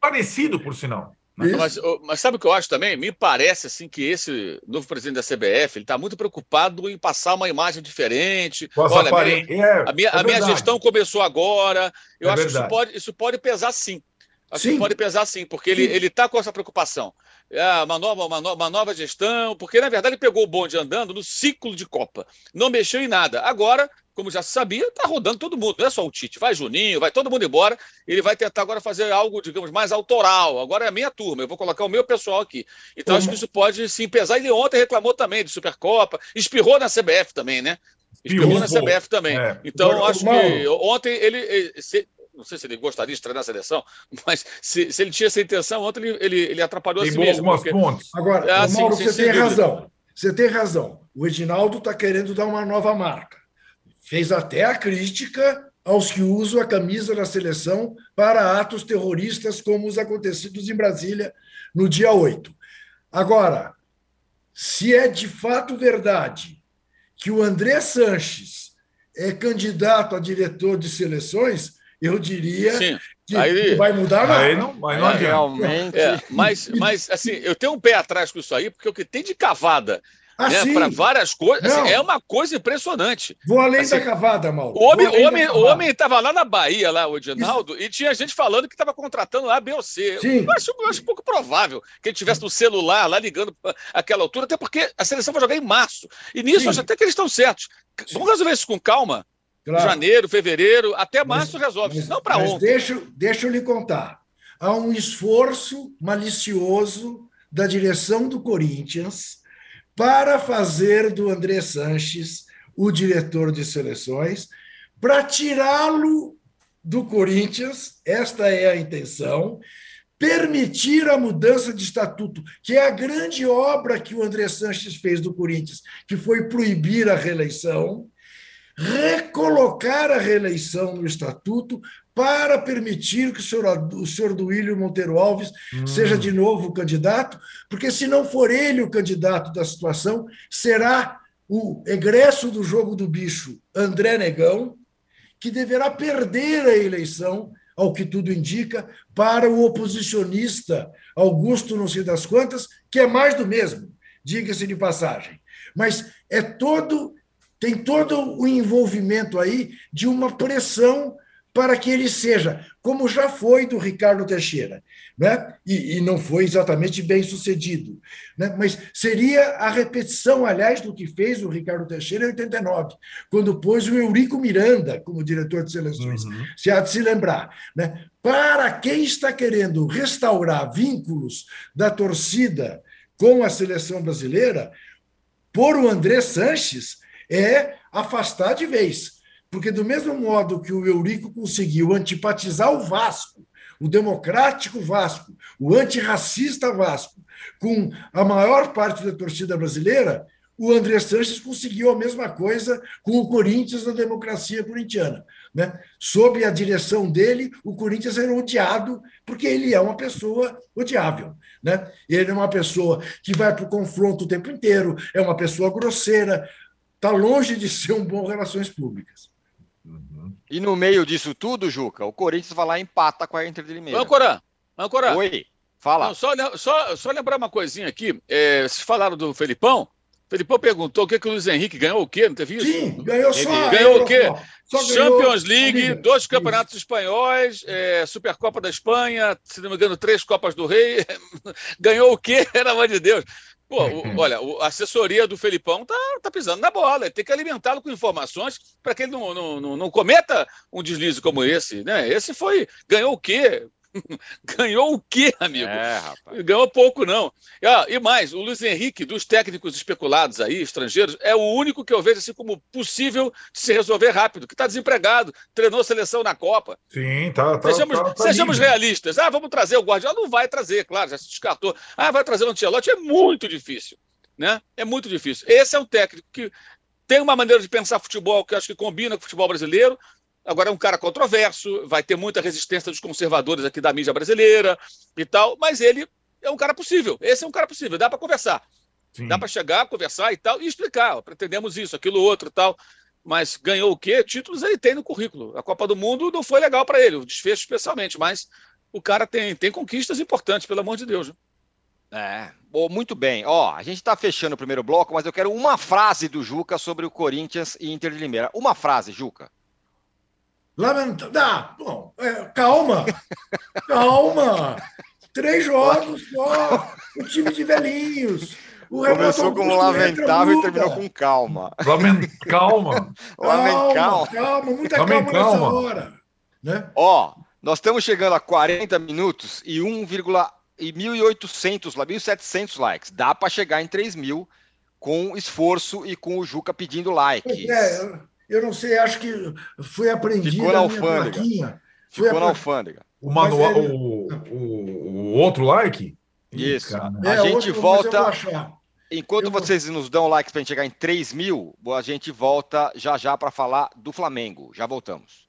parecido, por sinal. Mas, mas, sabe o que eu acho também? Me parece assim que esse novo presidente da CBF ele está muito preocupado em passar uma imagem diferente. Olha, a minha, é, a minha, é a minha gestão começou agora. Eu é acho verdade. que isso pode, isso pode pesar sim. Acho sim. que pode pesar sim, porque sim. ele está com essa preocupação. É uma, nova, uma, no, uma nova gestão, porque na verdade ele pegou o bonde andando no ciclo de Copa. Não mexeu em nada. Agora como já se sabia, está rodando todo mundo, não é só o Tite. Vai Juninho, vai todo mundo embora. Ele vai tentar agora fazer algo, digamos, mais autoral. Agora é a minha turma, eu vou colocar o meu pessoal aqui. Então uhum. acho que isso pode sim pesar. Ele ontem reclamou também de Supercopa, espirrou na CBF também, né? Espirrou na CBF também. É. Então acho que ontem ele. Se, não sei se ele gostaria de treinar a seleção, <laughs> mas se, se ele tinha essa intenção, ontem ele, ele, ele atrapalhou tem a si mesmo. Porque... pontos. Agora, ah, Mauro, sim, você tem razão. Você tem razão. O Edinaldo está querendo dar uma nova marca fez até a crítica aos que usam a camisa da seleção para atos terroristas, como os acontecidos em Brasília no dia 8. Agora, se é de fato verdade que o André Sanches é candidato a diretor de seleções, eu diria Sim. que aí, não vai mudar nada. Aí não, mas não é, realmente. É, mas, mas, assim, eu tenho um pé atrás com isso aí, porque o que tem de cavada né, para várias coisas. Assim, é uma coisa impressionante. Vou além assim, da cavada, Mauro. O homem estava homem, o homem lá na Bahia, lá, o Edinaldo, Isso. e tinha gente falando que estava contratando lá a B ou C. Sim. Eu, acho, eu acho pouco provável que ele estivesse no celular lá ligando aquela altura, até porque a seleção vai jogar em março. E nisso, acho até que eles estão certos. Sim. Vamos resolver isso com calma. Claro. Janeiro, fevereiro, até março mas, resolve. Mas, não para ontem. Deixa, deixa eu lhe contar. Há um esforço malicioso da direção do Corinthians para fazer do André Sanches o diretor de seleções para tirá-lo do Corinthians, esta é a intenção, permitir a mudança de estatuto, que é a grande obra que o André Sanches fez do Corinthians, que foi proibir a reeleição, recolocar a reeleição no estatuto para permitir que o senhor, o senhor Duílio Monteiro Alves hum. seja de novo o candidato, porque se não for ele o candidato da situação, será o egresso do jogo do bicho André Negão, que deverá perder a eleição, ao que tudo indica, para o oposicionista Augusto não sei das quantas, que é mais do mesmo, diga-se de passagem. Mas é todo tem todo o envolvimento aí de uma pressão para que ele seja, como já foi do Ricardo Teixeira, né? e, e não foi exatamente bem sucedido, né? mas seria a repetição, aliás, do que fez o Ricardo Teixeira em 89, quando pôs o Eurico Miranda como diretor de seleções, uhum. se há de se lembrar. Né? Para quem está querendo restaurar vínculos da torcida com a seleção brasileira, por o André Sanches é afastar de vez porque, do mesmo modo que o Eurico conseguiu antipatizar o Vasco, o democrático Vasco, o antirracista Vasco, com a maior parte da torcida brasileira, o André Sanches conseguiu a mesma coisa com o Corinthians na democracia corintiana. Né? Sob a direção dele, o Corinthians era odiado, porque ele é uma pessoa odiável. Né? Ele é uma pessoa que vai para o confronto o tempo inteiro, é uma pessoa grosseira, está longe de ser um bom relações públicas. E no meio disso tudo, Juca, o Corinthians vai lá e empata com a Inter de Limeira. Âncora, âncora. Oi, fala. Não, só, só, só lembrar uma coisinha aqui. É, vocês falaram do Felipão. Felipão perguntou o que, que o Luiz Henrique ganhou o quê? Não teve isso? Sim, ganhou só. Ele ganhou o quê? Champions League, dois campeonatos espanhóis, é, Supercopa da Espanha, se não me engano, três Copas do Rei. <laughs> ganhou o quê? Pelo amor de Deus. Pô, o, olha, a assessoria do Felipão tá, tá pisando na bola. Tem que alimentá-lo com informações para que ele não, não, não, não, cometa um deslize como esse. Né? Esse foi. Ganhou o quê? <laughs> Ganhou o quê, amigo? É, rapaz. Ganhou pouco, não. Ah, e mais, o Luiz Henrique, dos técnicos especulados aí, estrangeiros, é o único que eu vejo assim como possível de se resolver rápido, que está desempregado, treinou seleção na Copa. Sim, tá. tá sejamos, tá, tá sejamos realistas. Ah, vamos trazer o Guardiola. Não vai trazer, claro, já se descartou. Ah, vai trazer o Ancelotti. É muito difícil. Né? É muito difícil. Esse é um técnico que tem uma maneira de pensar futebol que acho que combina com o futebol brasileiro, Agora é um cara controverso, vai ter muita resistência dos conservadores aqui da mídia brasileira e tal, mas ele é um cara possível. Esse é um cara possível, dá para conversar. Sim. Dá para chegar, conversar e tal, e explicar. Pretendemos isso, aquilo, outro e tal. Mas ganhou o quê? Títulos ele tem no currículo. A Copa do Mundo não foi legal para ele, o desfecho especialmente, mas o cara tem, tem conquistas importantes, pelo amor de Deus. É, bom, muito bem. Ó, a gente está fechando o primeiro bloco, mas eu quero uma frase do Juca sobre o Corinthians e Inter de Limeira. Uma frase, Juca. Lamentável. Ah, bom, é, calma. <laughs> calma. Três jogos só. O time de velhinhos. O Começou como lamentável e terminou com calma. Lament... Calma. <laughs> Calma, calma. calma. Muita calma, calma nessa hora. Né? Ó, nós estamos chegando a 40 minutos e 1, e 1.800, 1.700 likes. Dá para chegar em 3 mil com esforço e com o Juca pedindo like. É, eu não sei, acho que foi aprendido. Ficou na alfândega. Ficou na alfândega. O manual, o, o, o, outro like? Isso. a é, gente outro, volta. Enquanto eu vocês vou... nos dão likes para a gente chegar em 3 mil, a gente volta já já para falar do Flamengo. Já voltamos.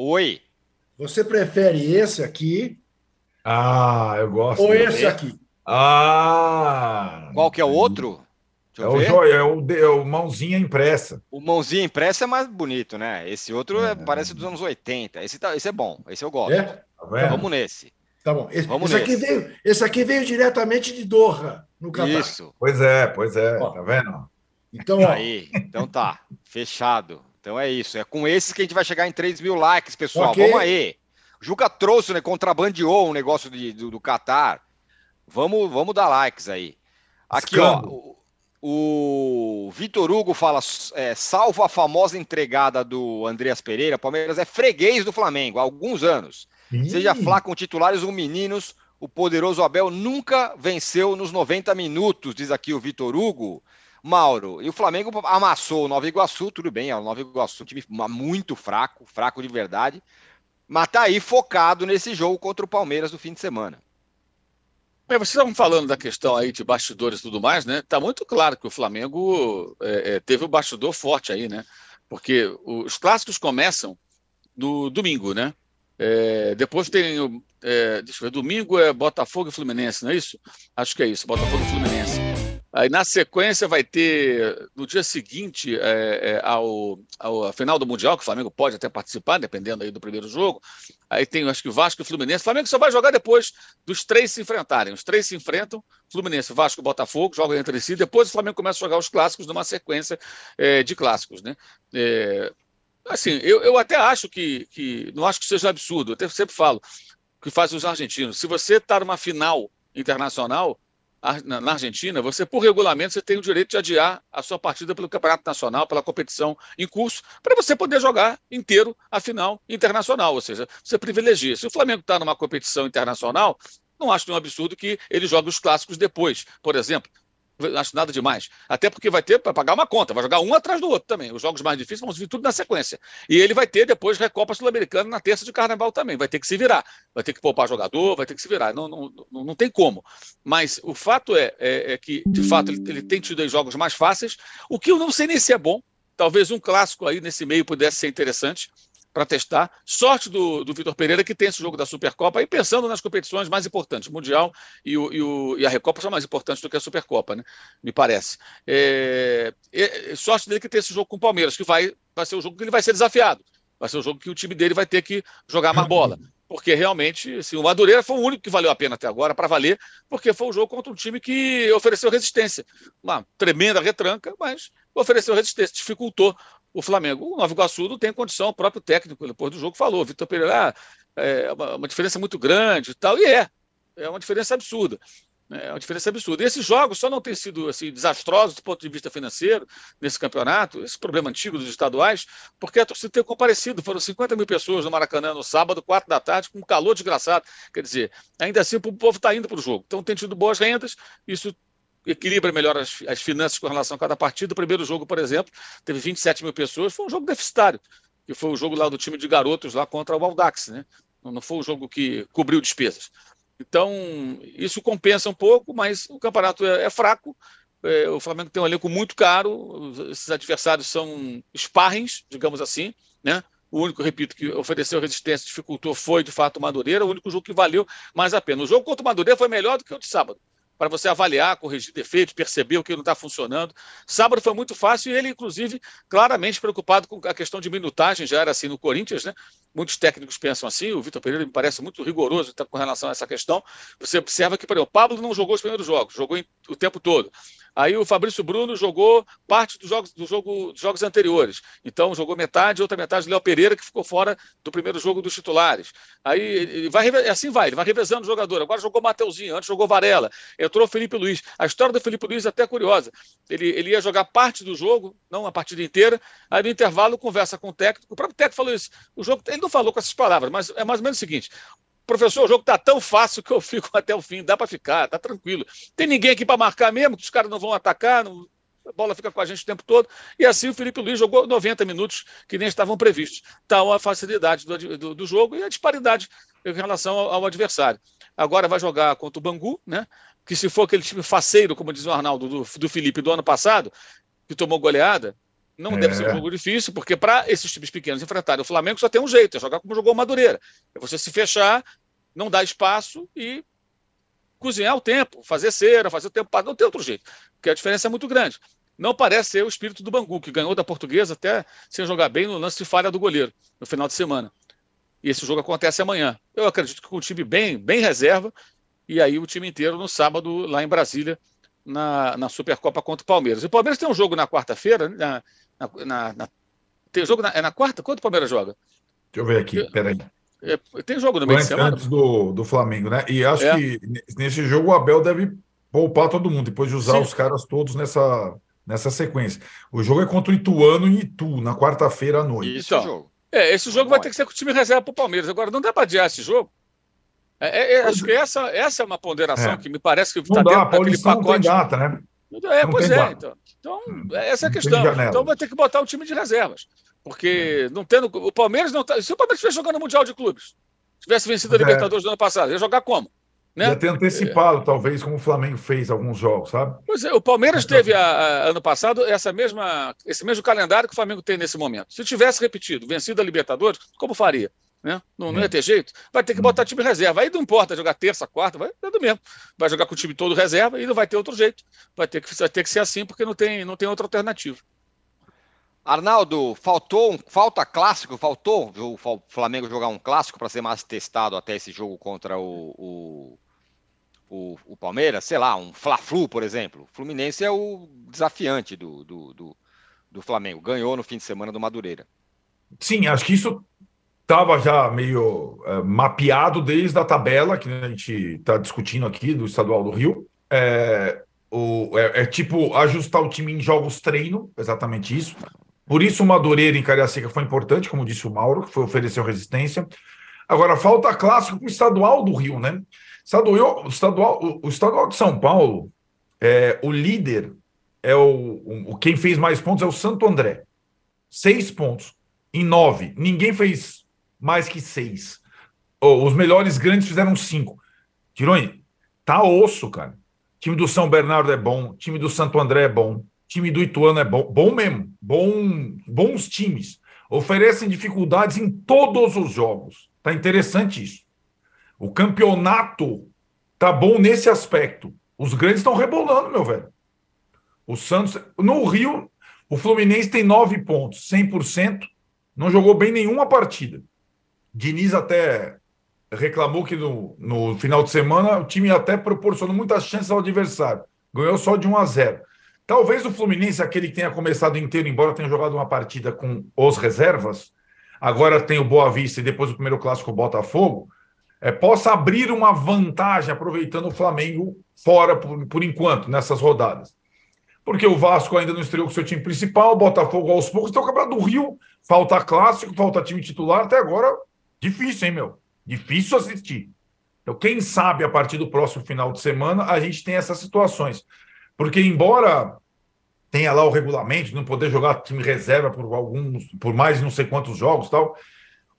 Oi. Você prefere esse aqui? Ah, eu gosto. Ou esse aqui? Ah! Qual que é o outro? É o, joia, é, o, é o mãozinha impressa. O mãozinha impressa é mais bonito, né? Esse outro é, parece dos anos 80. Esse, tá, esse é bom, esse eu gosto. É? Tá Vamos nesse. Tá bom. Esse, Vamos esse nesse. Aqui veio, esse aqui veio diretamente de Doha, no Catar. Isso. Pois é, pois é. Ó, tá vendo? Então, ó. Aí, então tá. Fechado. Então é isso. É com esses que a gente vai chegar em 3 mil likes, pessoal. Okay. Vamos aí. O Juca trouxe, né? Contrabandeou um negócio de, do, do Qatar. Vamos, vamos dar likes aí. Aqui, Escambo. ó. O Vitor Hugo fala: é, salvo a famosa entregada do Andreas Pereira, Palmeiras é freguês do Flamengo há alguns anos. Ih. Seja Flá com titulares ou meninos, o poderoso Abel nunca venceu nos 90 minutos, diz aqui o Vitor Hugo. Mauro, e o Flamengo amassou o Nova Iguaçu, tudo bem, é o Nova Iguaçu, um time muito fraco, fraco de verdade, mas tá aí focado nesse jogo contra o Palmeiras no fim de semana. É, vocês estavam falando da questão aí de bastidores e tudo mais, né? Tá muito claro que o Flamengo é, é, teve um bastidor forte aí, né? Porque os clássicos começam no domingo, né? É, depois tem. É, deixa eu ver, domingo é Botafogo e Fluminense, não é isso? Acho que é isso, Botafogo e Fluminense. Aí na sequência vai ter, no dia seguinte é, é, ao, ao final do Mundial, que o Flamengo pode até participar, dependendo aí do primeiro jogo. Aí tem, acho que Vasco e Fluminense. O Flamengo só vai jogar depois dos três se enfrentarem. Os três se enfrentam, Fluminense, Vasco e Botafogo, jogam entre si. Depois o Flamengo começa a jogar os clássicos numa sequência é, de clássicos, né? É, assim, eu, eu até acho que, que, não acho que seja absurdo, eu até sempre falo, que fazem os argentinos. Se você está numa final internacional, na Argentina, você, por regulamento, você tem o direito de adiar a sua partida pelo Campeonato Nacional, pela competição em curso, para você poder jogar inteiro a final internacional. Ou seja, você privilegia. Se o Flamengo está numa competição internacional, não acho nenhum absurdo que ele jogue os clássicos depois. Por exemplo, acho nada demais. Até porque vai ter para pagar uma conta, vai jogar um atrás do outro também. Os jogos mais difíceis vão vir tudo na sequência. E ele vai ter depois Recopa Sul-Americana na terça de carnaval também. Vai ter que se virar. Vai ter que poupar jogador, vai ter que se virar. Não, não, não, não tem como. Mas o fato é, é, é que, de fato, ele, ele tem tido jogos mais fáceis. O que eu não sei nem se é bom. Talvez um clássico aí nesse meio pudesse ser interessante para testar. Sorte do, do Vitor Pereira, que tem esse jogo da Supercopa, aí pensando nas competições mais importantes, Mundial e, o, e, o, e, a Recopa são mais importantes do que a Supercopa, né? Me parece. É, é, sorte dele que tem esse jogo com o Palmeiras, que vai, vai ser o jogo que ele vai ser desafiado. Vai ser o jogo que o time dele vai ter que jogar mais bola. Porque realmente, assim, o Madureira foi o único que valeu a pena até agora, para valer, porque foi um jogo contra um time que ofereceu resistência. Uma tremenda retranca, mas ofereceu resistência, dificultou o Flamengo. O Nova Iguaçu não tem condição, o próprio técnico, depois do jogo, falou: Vitor Pereira, ah, é uma, uma, diferença muito grande e tal, e é, é uma diferença absurda. Né, é uma diferença absurda. E esses jogos só não têm sido assim, desastrosos do ponto de vista financeiro nesse campeonato, esse problema antigo dos estaduais, porque a torcida tem comparecido. Foram 50 mil pessoas no Maracanã no sábado, 4 da tarde, com um calor desgraçado. Quer dizer, ainda assim o povo está indo para o jogo. Então tem tido boas rendas, isso equilibra melhor as, as finanças com relação a cada partida. O primeiro jogo, por exemplo, teve 27 mil pessoas, foi um jogo deficitário, que foi o jogo lá do time de garotos lá contra o Aldax, né? Não foi o jogo que cobriu despesas. Então, isso compensa um pouco, mas o campeonato é, é fraco. É, o Flamengo tem um elenco muito caro, esses adversários são sparrings, digamos assim, né? O único, repito, que ofereceu resistência, dificultou, foi de fato o Madureira, o único jogo que valeu mais a pena. O jogo contra o Madureira foi melhor do que o de sábado para você avaliar, corrigir defeitos, perceber o que não está funcionando. Sábado foi muito fácil e ele, inclusive, claramente preocupado com a questão de minutagem, já era assim no Corinthians, né? Muitos técnicos pensam assim, o Vitor Pereira me parece muito rigoroso com relação a essa questão. Você observa que, por exemplo, o Pablo não jogou os primeiros jogos, jogou o tempo todo. Aí o Fabrício Bruno jogou parte dos jogos, do jogo, dos jogos anteriores. Então jogou metade, outra metade Léo Pereira, que ficou fora do primeiro jogo dos titulares. Aí ele vai assim vai, ele vai revezando o jogador. Agora jogou Mateuzinho, antes jogou Varela, entrou o Felipe Luiz. A história do Felipe Luiz é até curiosa. Ele, ele ia jogar parte do jogo, não a partida inteira. Aí no intervalo conversa com o técnico. O próprio técnico falou isso. O jogo, ele não falou com essas palavras, mas é mais ou menos o seguinte: professor, o jogo está tão fácil que eu fico <laughs> até o fim, dá para ficar, tá tranquilo. Tem ninguém aqui para marcar mesmo, que os caras não vão atacar, não, a bola fica com a gente o tempo todo. E assim o Felipe Luiz jogou 90 minutos que nem estavam previstos. Tal a facilidade do, do, do jogo e a disparidade em relação ao, ao, adversário. Agora vai jogar contra o Bangu, né? Que se for aquele time faceiro, como diz o Arnaldo, do, do Felipe do ano passado, que tomou goleada, Não é. deve ser um jogo difícil, porque para esses times pequenos enfrentarem o Flamengo só tem um jeito, é jogar como jogou o Madureira. É você se fechar, não dar espaço e cozinhar o tempo, fazer cera, fazer o tempo para não tem outro jeito, porque a diferença é muito grande. Não parece ser o espírito do Bangu, que ganhou da portuguesa até sem jogar bem no lance de falha do goleiro no final de semana. E esse jogo acontece amanhã. Eu acredito que com o time bem, bem reserva, e aí o time inteiro no sábado, lá em Brasília, na, na Supercopa contra o Palmeiras. E o Palmeiras tem um jogo na quarta-feira, na, na, na, tem jogo na, é na quarta? Quando o Palmeiras joga? Deixa eu ver aqui, peraí. É, tem jogo no meio antes, de semana? Antes do, do Flamengo, né? E acho é. que nesse jogo o Abel deve poupar todo mundo, depois de usar Sim. os caras todos nessa, nessa sequência. O jogo é contra o Ituano em Itu, na quarta-feira à noite. Isso, então, jogo. É, esse jogo vai ter que ser com o time reserva para o Palmeiras. Agora, não dá para adiar esse jogo. É, é, acho que essa, essa é uma ponderação é. que me parece que está dentro daquele pacote. Não tem data, né? É, não pois é. Então, então, essa é a questão. Então vai ter que botar o time de reservas. Porque não tendo. O Palmeiras não tá. Se o Palmeiras estivesse jogando no Mundial de Clubes, tivesse vencido a é. Libertadores do ano passado, ia jogar como? Né? Ia ter antecipado, é. talvez, como o Flamengo fez alguns jogos, sabe? Pois é, o Palmeiras então, teve a, a, ano passado essa mesma, esse mesmo calendário que o Flamengo tem nesse momento. Se tivesse repetido, vencido a Libertadores, como faria? Né? Não, não ia ter jeito. Vai ter que botar time reserva. Aí não importa jogar terça, quarta, vai é do mesmo. Vai jogar com o time todo reserva e não vai ter outro jeito. Vai ter que, vai ter que ser assim porque não tem, não tem outra alternativa. Arnaldo, faltou um, falta clássico, faltou o Flamengo jogar um clássico para ser mais testado até esse jogo contra o, o, o, o Palmeiras, sei lá, um Fla-Flu, por exemplo. O Fluminense é o desafiante do, do, do, do Flamengo, ganhou no fim de semana do Madureira. Sim, acho que isso estava já meio é, mapeado desde a tabela que a gente está discutindo aqui do Estadual do Rio. É, o, é, é, tipo ajustar o time em jogos treino, exatamente isso. Por isso o Madureira em Cariacica foi importante, como disse o Mauro, que foi oferecer resistência. Agora, falta clássico com o estadual do Rio, né? Estadual, o, estadual, o, o estadual de São Paulo, é, o líder é o, o, Quem fez mais pontos é o Santo André. Seis pontos em nove. Ninguém fez mais que seis. Oh, os melhores grandes fizeram cinco. Tironi, tá osso, cara. O time do São Bernardo é bom, time do Santo André é bom, time do Ituano é bom, bom mesmo, bom, bons times. Oferecem dificuldades em todos os jogos. Tá interessante isso. O campeonato tá bom nesse aspecto. Os grandes estão rebolando, meu velho. O Santos. No Rio, o Fluminense tem nove pontos, 100%. Não jogou bem nenhuma partida. Diniz até reclamou que no, no final de semana o time até proporcionou muitas chances ao adversário. Ganhou só de 1 a 0. Talvez o Fluminense, aquele que tenha começado inteiro, embora tenha jogado uma partida com os reservas, agora tem o Boa Vista e depois o primeiro clássico Botafogo, é, possa abrir uma vantagem aproveitando o Flamengo fora por, por enquanto, nessas rodadas. Porque o Vasco ainda não estreou com seu time principal, o Botafogo aos poucos, então o Campeonato do Rio, falta clássico, falta time titular, até agora, difícil, hein, meu? Difícil assistir. Então, quem sabe a partir do próximo final de semana a gente tem essas situações. Porque, embora tenha lá o regulamento de não poder jogar time reserva por alguns, por mais não sei quantos jogos tal,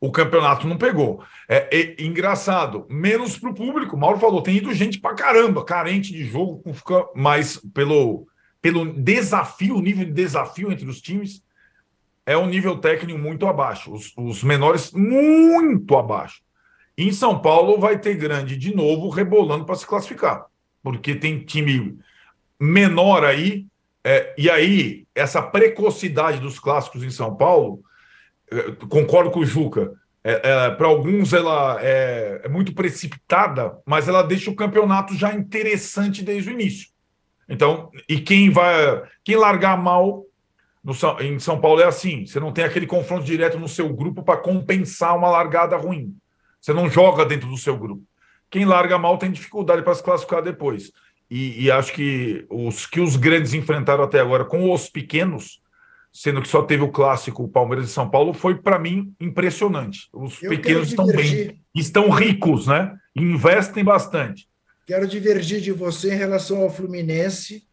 o campeonato não pegou. É, é engraçado, menos para o público. O Mauro falou, tem ido gente para caramba, carente de jogo, fica mais pelo, pelo desafio, o nível de desafio entre os times é um nível técnico muito abaixo. Os, os menores muito abaixo. Em São Paulo vai ter grande de novo rebolando para se classificar, porque tem time menor aí. É, e aí, essa precocidade dos clássicos em São Paulo, é, concordo com o Juca, é, é, para alguns ela é, é, muito precipitada, mas ela deixa o campeonato já interessante desde o início. Então, e quem vai, quem largar mal no, em São Paulo é assim: você não tem aquele confronto direto no seu grupo para compensar uma largada ruim. Você não joga dentro do seu grupo. Quem larga mal tem dificuldade para se classificar depois. E, e, acho que os que os grandes enfrentaram até agora com os pequenos, sendo que só teve o clássico Palmeiras e São Paulo, foi para mim impressionante. Os Eu pequenos estão bem, estão ricos, né? Investem bastante. Quero divergir de você em relação ao Fluminense,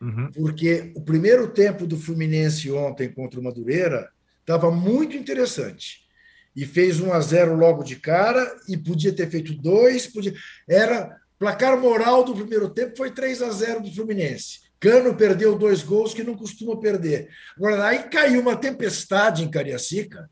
uhum. porque o primeiro tempo do Fluminense ontem contra o Madureira estava muito interessante. E fez 1 a 0 logo de cara e podia ter feito dois, podia era Placar moral do primeiro tempo foi 3 a 0 do Fluminense. Cano perdeu dois gols que não costuma perder. Agora, aí caiu uma tempestade em Cariacica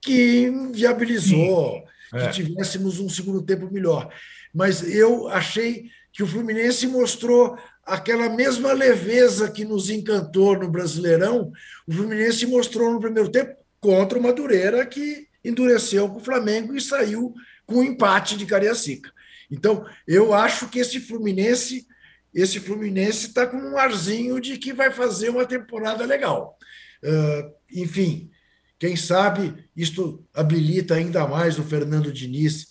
que viabilizou é. que tivéssemos um segundo tempo melhor. Mas eu achei que o Fluminense mostrou aquela mesma leveza que nos encantou no Brasileirão, o Fluminense mostrou no primeiro tempo contra o Madureira, que endureceu com o Flamengo e saiu com o um empate de Cariacica. Então, eu acho que esse Fluminense, esse Fluminense está com um arzinho de que vai fazer uma temporada legal. Uh, enfim, quem sabe isto habilita ainda mais o Fernando Diniz,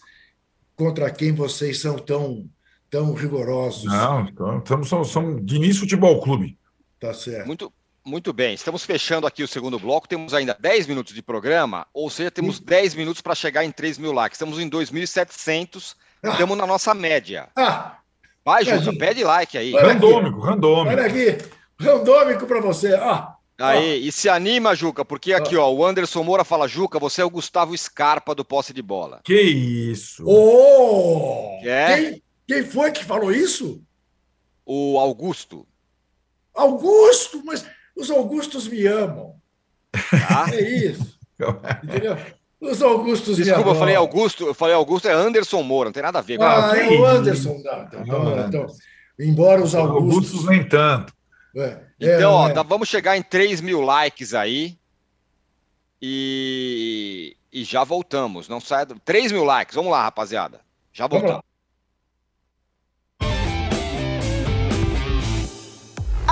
contra quem vocês são tão tão rigorosos. Não, estamos, somos, somos Diniz Futebol Clube. Tá certo. Muito, muito bem, estamos fechando aqui o segundo bloco. Temos ainda 10 minutos de programa, ou seja, temos Sim. 10 minutos para chegar em 3 mil likes. Estamos em 2.700, ah. estamos na nossa média. Ah. Vai, Juca, pede like aí. randômico, randômico. Olha aqui, randômico para você. Ah. Aí, e se anima, Juca, porque aqui, ó, o Anderson Moura fala, Juca, você é o Gustavo Scarpa do posse de bola. Que isso? Oh! É? Quem, quem foi que falou isso? O Augusto. Augusto, mas os Augustos me amam. Ah? É isso. <laughs> Entendeu? Os Augustos Desculpa, me amam. eu falei Augusto, eu falei Augusto é Anderson Moura, não tem nada a ver com Ah, é o Anderson. Não, então, então, então, embora os Augustos. Augustos nem tanto. É, então, ó, é. tá, vamos chegar em 3 mil likes aí. E, e já voltamos. Não sai. 3 mil likes. Vamos lá, rapaziada. Já voltamos.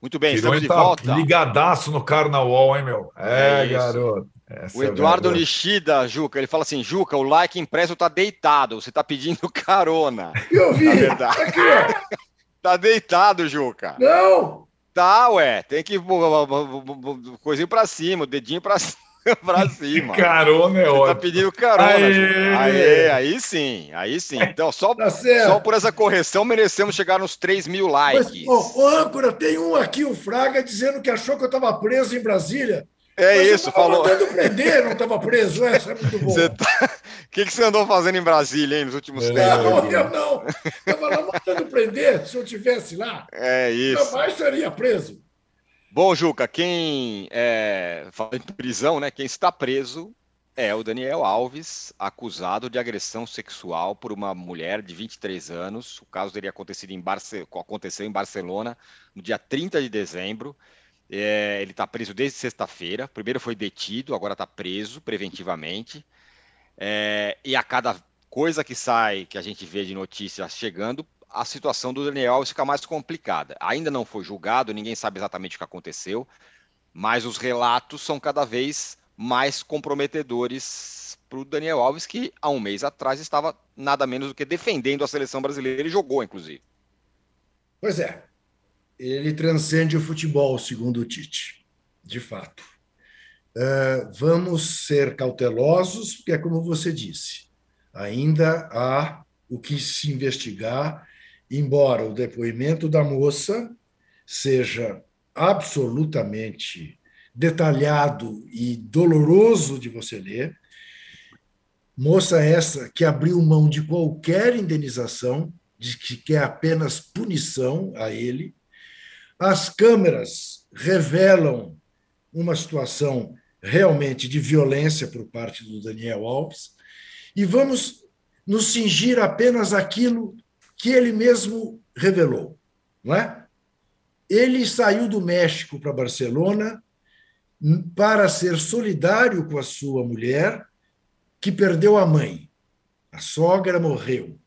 Muito bem, estamos de tá volta. Ligadaço no Carnaval, hein, meu? É, é garoto. Essa o é Eduardo é Nishida, Juca, ele fala assim: Juca, o like impresso tá deitado, você tá pedindo <laughs> carona. Eu vi, ó. <laughs> tá deitado, Juca. Não! Tá, ué, tem que coisinho pra cima, o dedinho pra <laughs> cima. <laughs> pra cima. Carona é ótimo. Tá pedindo carona, Aê. Aê, aí sim, aí sim. Então, só, tá só por essa correção merecemos chegar nos 3 mil likes. Mas, oh, âncora, tem um aqui, o Fraga, dizendo que achou que eu estava preso em Brasília. É Mas isso, falou. mandando prender, não estava preso, é, isso é muito bom. O tá... <laughs> que, que você andou fazendo em Brasília, hein, nos últimos tempos? <laughs> Não, eu não. Estava lá mandando prender, se eu tivesse lá. É isso. Jamais seria preso. Bom, Juca, quem é, fala em prisão, né? Quem está preso é o Daniel Alves, acusado de agressão sexual por uma mulher de 23 anos. O caso teria acontecido em Barce... aconteceu em Barcelona no dia 30 de dezembro. É, ele está preso desde sexta-feira. Primeiro foi detido, agora está preso preventivamente. É, e a cada coisa que sai, que a gente vê de notícias chegando, a situação do Daniel Alves fica mais complicada. Ainda não foi julgado, ninguém sabe exatamente o que aconteceu, mas os relatos são cada vez mais comprometedores para o Daniel Alves, que há um mês atrás estava nada menos do que defendendo a seleção brasileira. Ele jogou, inclusive. Pois é. Ele transcende o futebol, segundo o Tite. De fato. Uh, vamos ser cautelosos, porque é como você disse. Ainda há o que se investigar embora o depoimento da moça seja absolutamente detalhado e doloroso de você ler, moça essa que abriu mão de qualquer indenização, de que quer apenas punição a ele, as câmeras revelam uma situação realmente de violência por parte do Daniel Alves, e vamos nos cingir apenas aquilo que ele mesmo revelou, não é? Ele saiu do México para Barcelona para ser solidário com a sua mulher, que perdeu a mãe. A sogra morreu.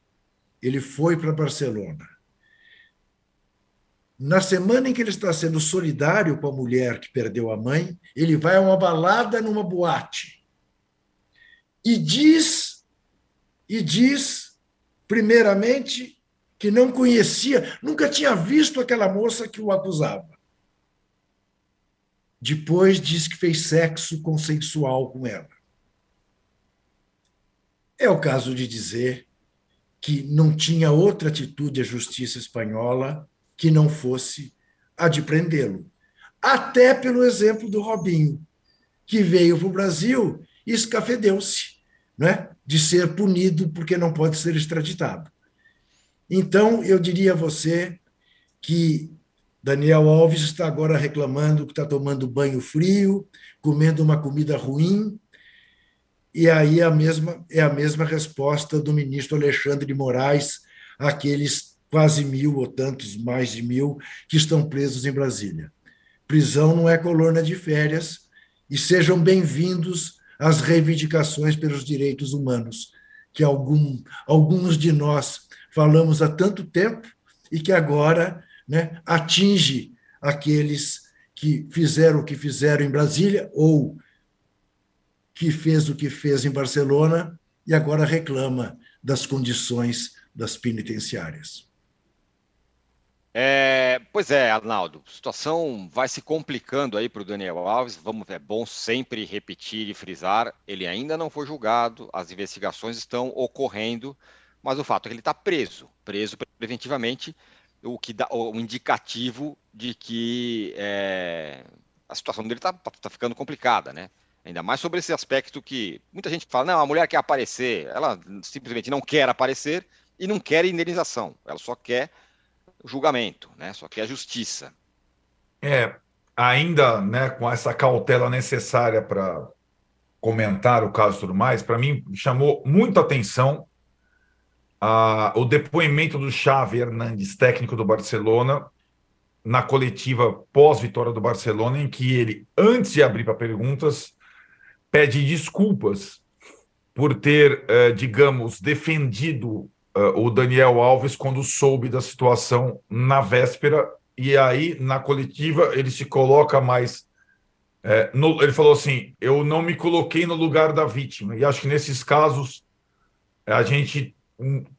Ele foi para Barcelona. Na semana em que ele está sendo solidário com a mulher que perdeu a mãe, ele vai a uma balada numa boate e diz e diz primeiramente, que não conhecia, nunca tinha visto aquela moça que o acusava. Depois diz que fez sexo consensual com ela. É o caso de dizer que não tinha outra atitude a justiça espanhola que não fosse a de prendê-lo. Até pelo exemplo do Robinho, que veio para o Brasil e escafedeu-se né, de ser punido porque não pode ser extraditado. Então, eu diria a você que Daniel Alves está agora reclamando que está tomando banho frio, comendo uma comida ruim, e aí a mesma, é a mesma resposta do ministro Alexandre de Moraes àqueles quase mil ou tantos, mais de mil, que estão presos em Brasília. Prisão não é colônia de férias, e sejam bem-vindos às reivindicações pelos direitos humanos, que algum, alguns de nós falamos há tanto tempo e que agora né, atinge aqueles que fizeram o que fizeram em Brasília ou que fez o que fez em Barcelona e agora reclama das condições das penitenciárias. É, pois é, Arnaldo, a situação vai se complicando aí para o Daniel Alves. Vamos, é bom sempre repetir e frisar: ele ainda não foi julgado, as investigações estão ocorrendo, mas o fato é que ele está preso, preso preventivamente o que dá o indicativo de que é, a situação dele está tá ficando complicada, né? Ainda mais sobre esse aspecto que muita gente fala, não, a mulher quer aparecer, ela simplesmente não quer aparecer e não quer indenização, ela só quer julgamento, né? Só quer justiça. É, ainda, né, com essa cautela necessária para comentar o caso e tudo mais, para mim chamou muita atenção o depoimento do Xavi Hernandes, técnico do Barcelona, na coletiva pós-vitória do Barcelona, em que ele, antes de abrir para perguntas, pede desculpas por ter, eh, digamos, defendido eh, o Daniel Alves quando soube da situação na véspera. E aí, na coletiva, ele se coloca mais. Eh, no, ele falou assim: Eu não me coloquei no lugar da vítima. E acho que nesses casos a gente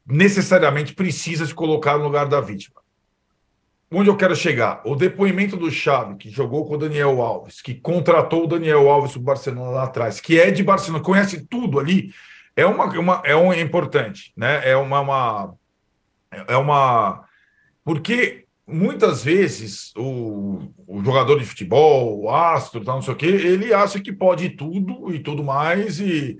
necessariamente precisa se colocar no lugar da vítima. Onde eu quero chegar? O depoimento do Xavi, que jogou com o Daniel Alves, que contratou o Daniel Alves para o Barcelona lá atrás, que é de Barcelona, conhece tudo ali, é uma, uma é um é importante, né? É uma, uma é uma porque muitas vezes o, o, jogador de futebol, o astro, tal, não sei o quê, ele acha que pode tudo e tudo mais e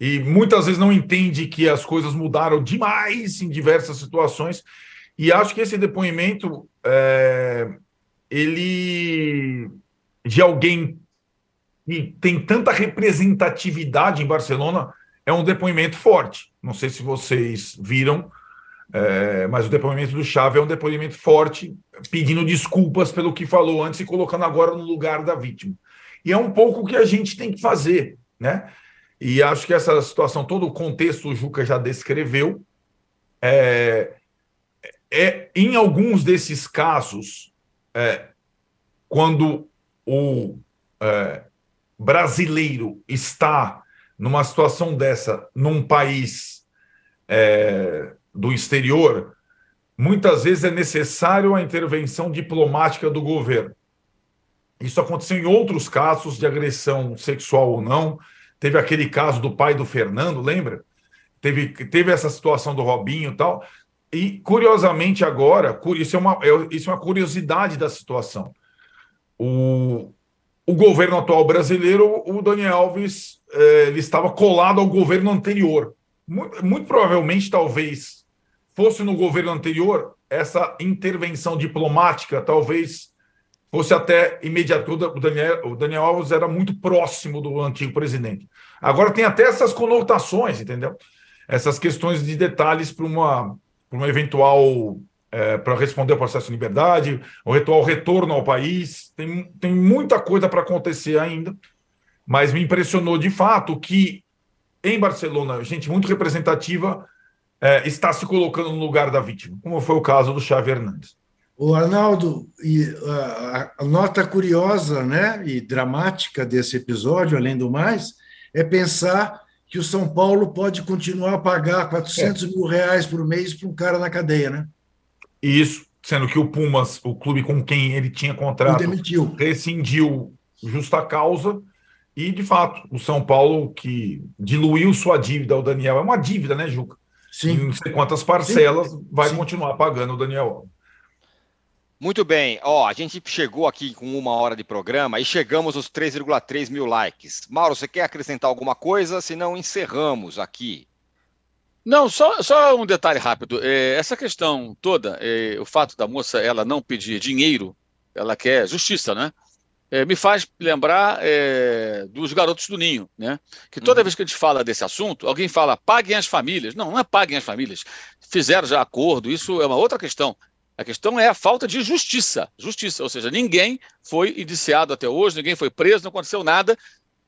e muitas vezes não entende que as coisas mudaram demais em diversas situações. E acho que esse depoimento é, ele de alguém que tem tanta representatividade em Barcelona é um depoimento forte. Não sei se vocês viram, é, mas o depoimento do Chave é um depoimento forte, pedindo desculpas pelo que falou antes e colocando agora no lugar da vítima. E é um pouco o que a gente tem que fazer, né? E acho que essa situação, todo o contexto o Juca já descreveu. É, é em alguns desses casos, é, quando o é, brasileiro está numa situação dessa, num país é, do exterior, muitas vezes é necessário a intervenção diplomática do governo. Isso aconteceu em outros casos de agressão sexual ou não Teve aquele caso do pai do Fernando, lembra? Teve, teve essa situação do Robinho e tal. E, curiosamente, agora, isso é uma, é, isso é uma curiosidade da situação. O, o governo atual brasileiro, o Daniel Alves, é, ele estava colado ao governo anterior. Muito, muito provavelmente, talvez, fosse no governo anterior, essa intervenção diplomática talvez fosse até imediato. O Daniel, o Daniel Alves era muito próximo do antigo presidente. Agora tem até essas conotações, entendeu? Essas questões de detalhes para uma, uma eventual. É, para responder ao processo de liberdade, o eventual retorno ao país. Tem, tem muita coisa para acontecer ainda, mas me impressionou de fato que em Barcelona, gente muito representativa é, está se colocando no lugar da vítima, como foi o caso do Xavi Hernandes. O Arnaldo, a nota curiosa né, e dramática desse episódio, além do mais, é pensar que o São Paulo pode continuar a pagar 400 é. mil reais por mês para um cara na cadeia, né? Isso, sendo que o Pumas, o clube com quem ele tinha contrato, demitiu. rescindiu justa causa e, de fato, o São Paulo que diluiu sua dívida ao Daniel, é uma dívida, né, Juca? Sim. Em não sei quantas parcelas, Sim. vai Sim. continuar pagando o Daniel. Muito bem, ó, a gente chegou aqui com uma hora de programa e chegamos aos 3,3 mil likes. Mauro, você quer acrescentar alguma coisa? Senão encerramos aqui. Não, só, só um detalhe rápido. É, essa questão toda, é, o fato da moça ela não pedir dinheiro, ela quer justiça, né? É, me faz lembrar é, dos garotos do Ninho, né? Que toda uhum. vez que a gente fala desse assunto, alguém fala paguem as famílias. Não, não é paguem as famílias. Fizeram já acordo, isso é uma outra questão. A questão é a falta de justiça. Justiça, ou seja, ninguém foi indiciado até hoje, ninguém foi preso, não aconteceu nada.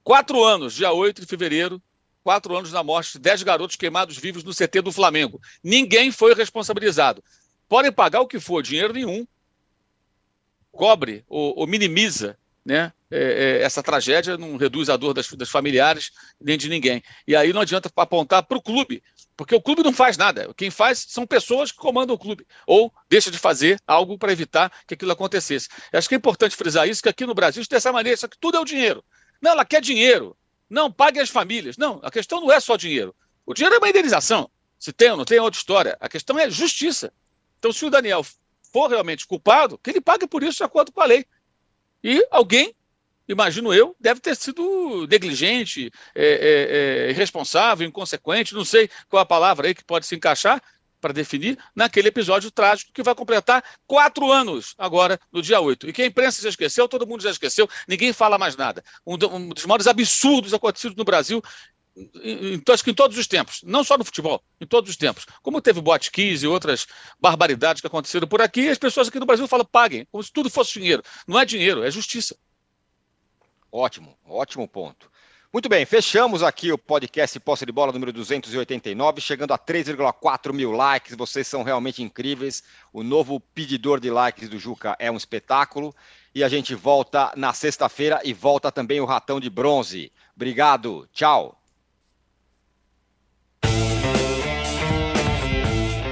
Quatro anos, dia 8 de fevereiro, quatro anos da morte de dez garotos queimados vivos no CT do Flamengo. Ninguém foi responsabilizado. Podem pagar o que for, dinheiro nenhum. Cobre ou, ou minimiza né, é, é, essa tragédia, não reduz a dor das, das familiares nem de ninguém. E aí não adianta apontar para o clube, porque o clube não faz nada. Quem faz são pessoas que comandam o clube, ou deixa de fazer algo para evitar que aquilo acontecesse. Eu acho que é importante frisar isso, que aqui no Brasil, dessa maneira, isso aqui tudo é o dinheiro. Não, ela quer dinheiro. Não, pague as famílias. Não, a questão não é só dinheiro. O dinheiro é uma indenização. Se tem ou não tem, é outra história. A questão é justiça. Então, se o Daniel for realmente culpado, que ele pague por isso de acordo com a lei. E alguém imagino eu, deve ter sido negligente, é, é, é, irresponsável, inconsequente, não sei qual a palavra aí que pode se encaixar para definir, naquele episódio trágico que vai completar quatro anos agora, no dia 8. E que a imprensa já esqueceu, todo mundo já esqueceu, ninguém fala mais nada. Um, dos maiores absurdos acontecidos no Brasil acho que em todos os tempos, não só no futebol, em todos os tempos. Como teve botkiss e outras barbaridades que aconteceram por aqui, as pessoas aqui no Brasil falam paguem, como se tudo fosse dinheiro. Não é dinheiro, é justiça. Ótimo, ótimo ponto. Muito bem, fechamos aqui o podcast Posse de Bola número 289, chegando a 3,4 mil likes. Vocês são realmente incríveis. O novo pedidor de likes do Juca é um espetáculo. E a gente volta na sexta-feira e volta também o Ratão de Bronze. Obrigado, tchau.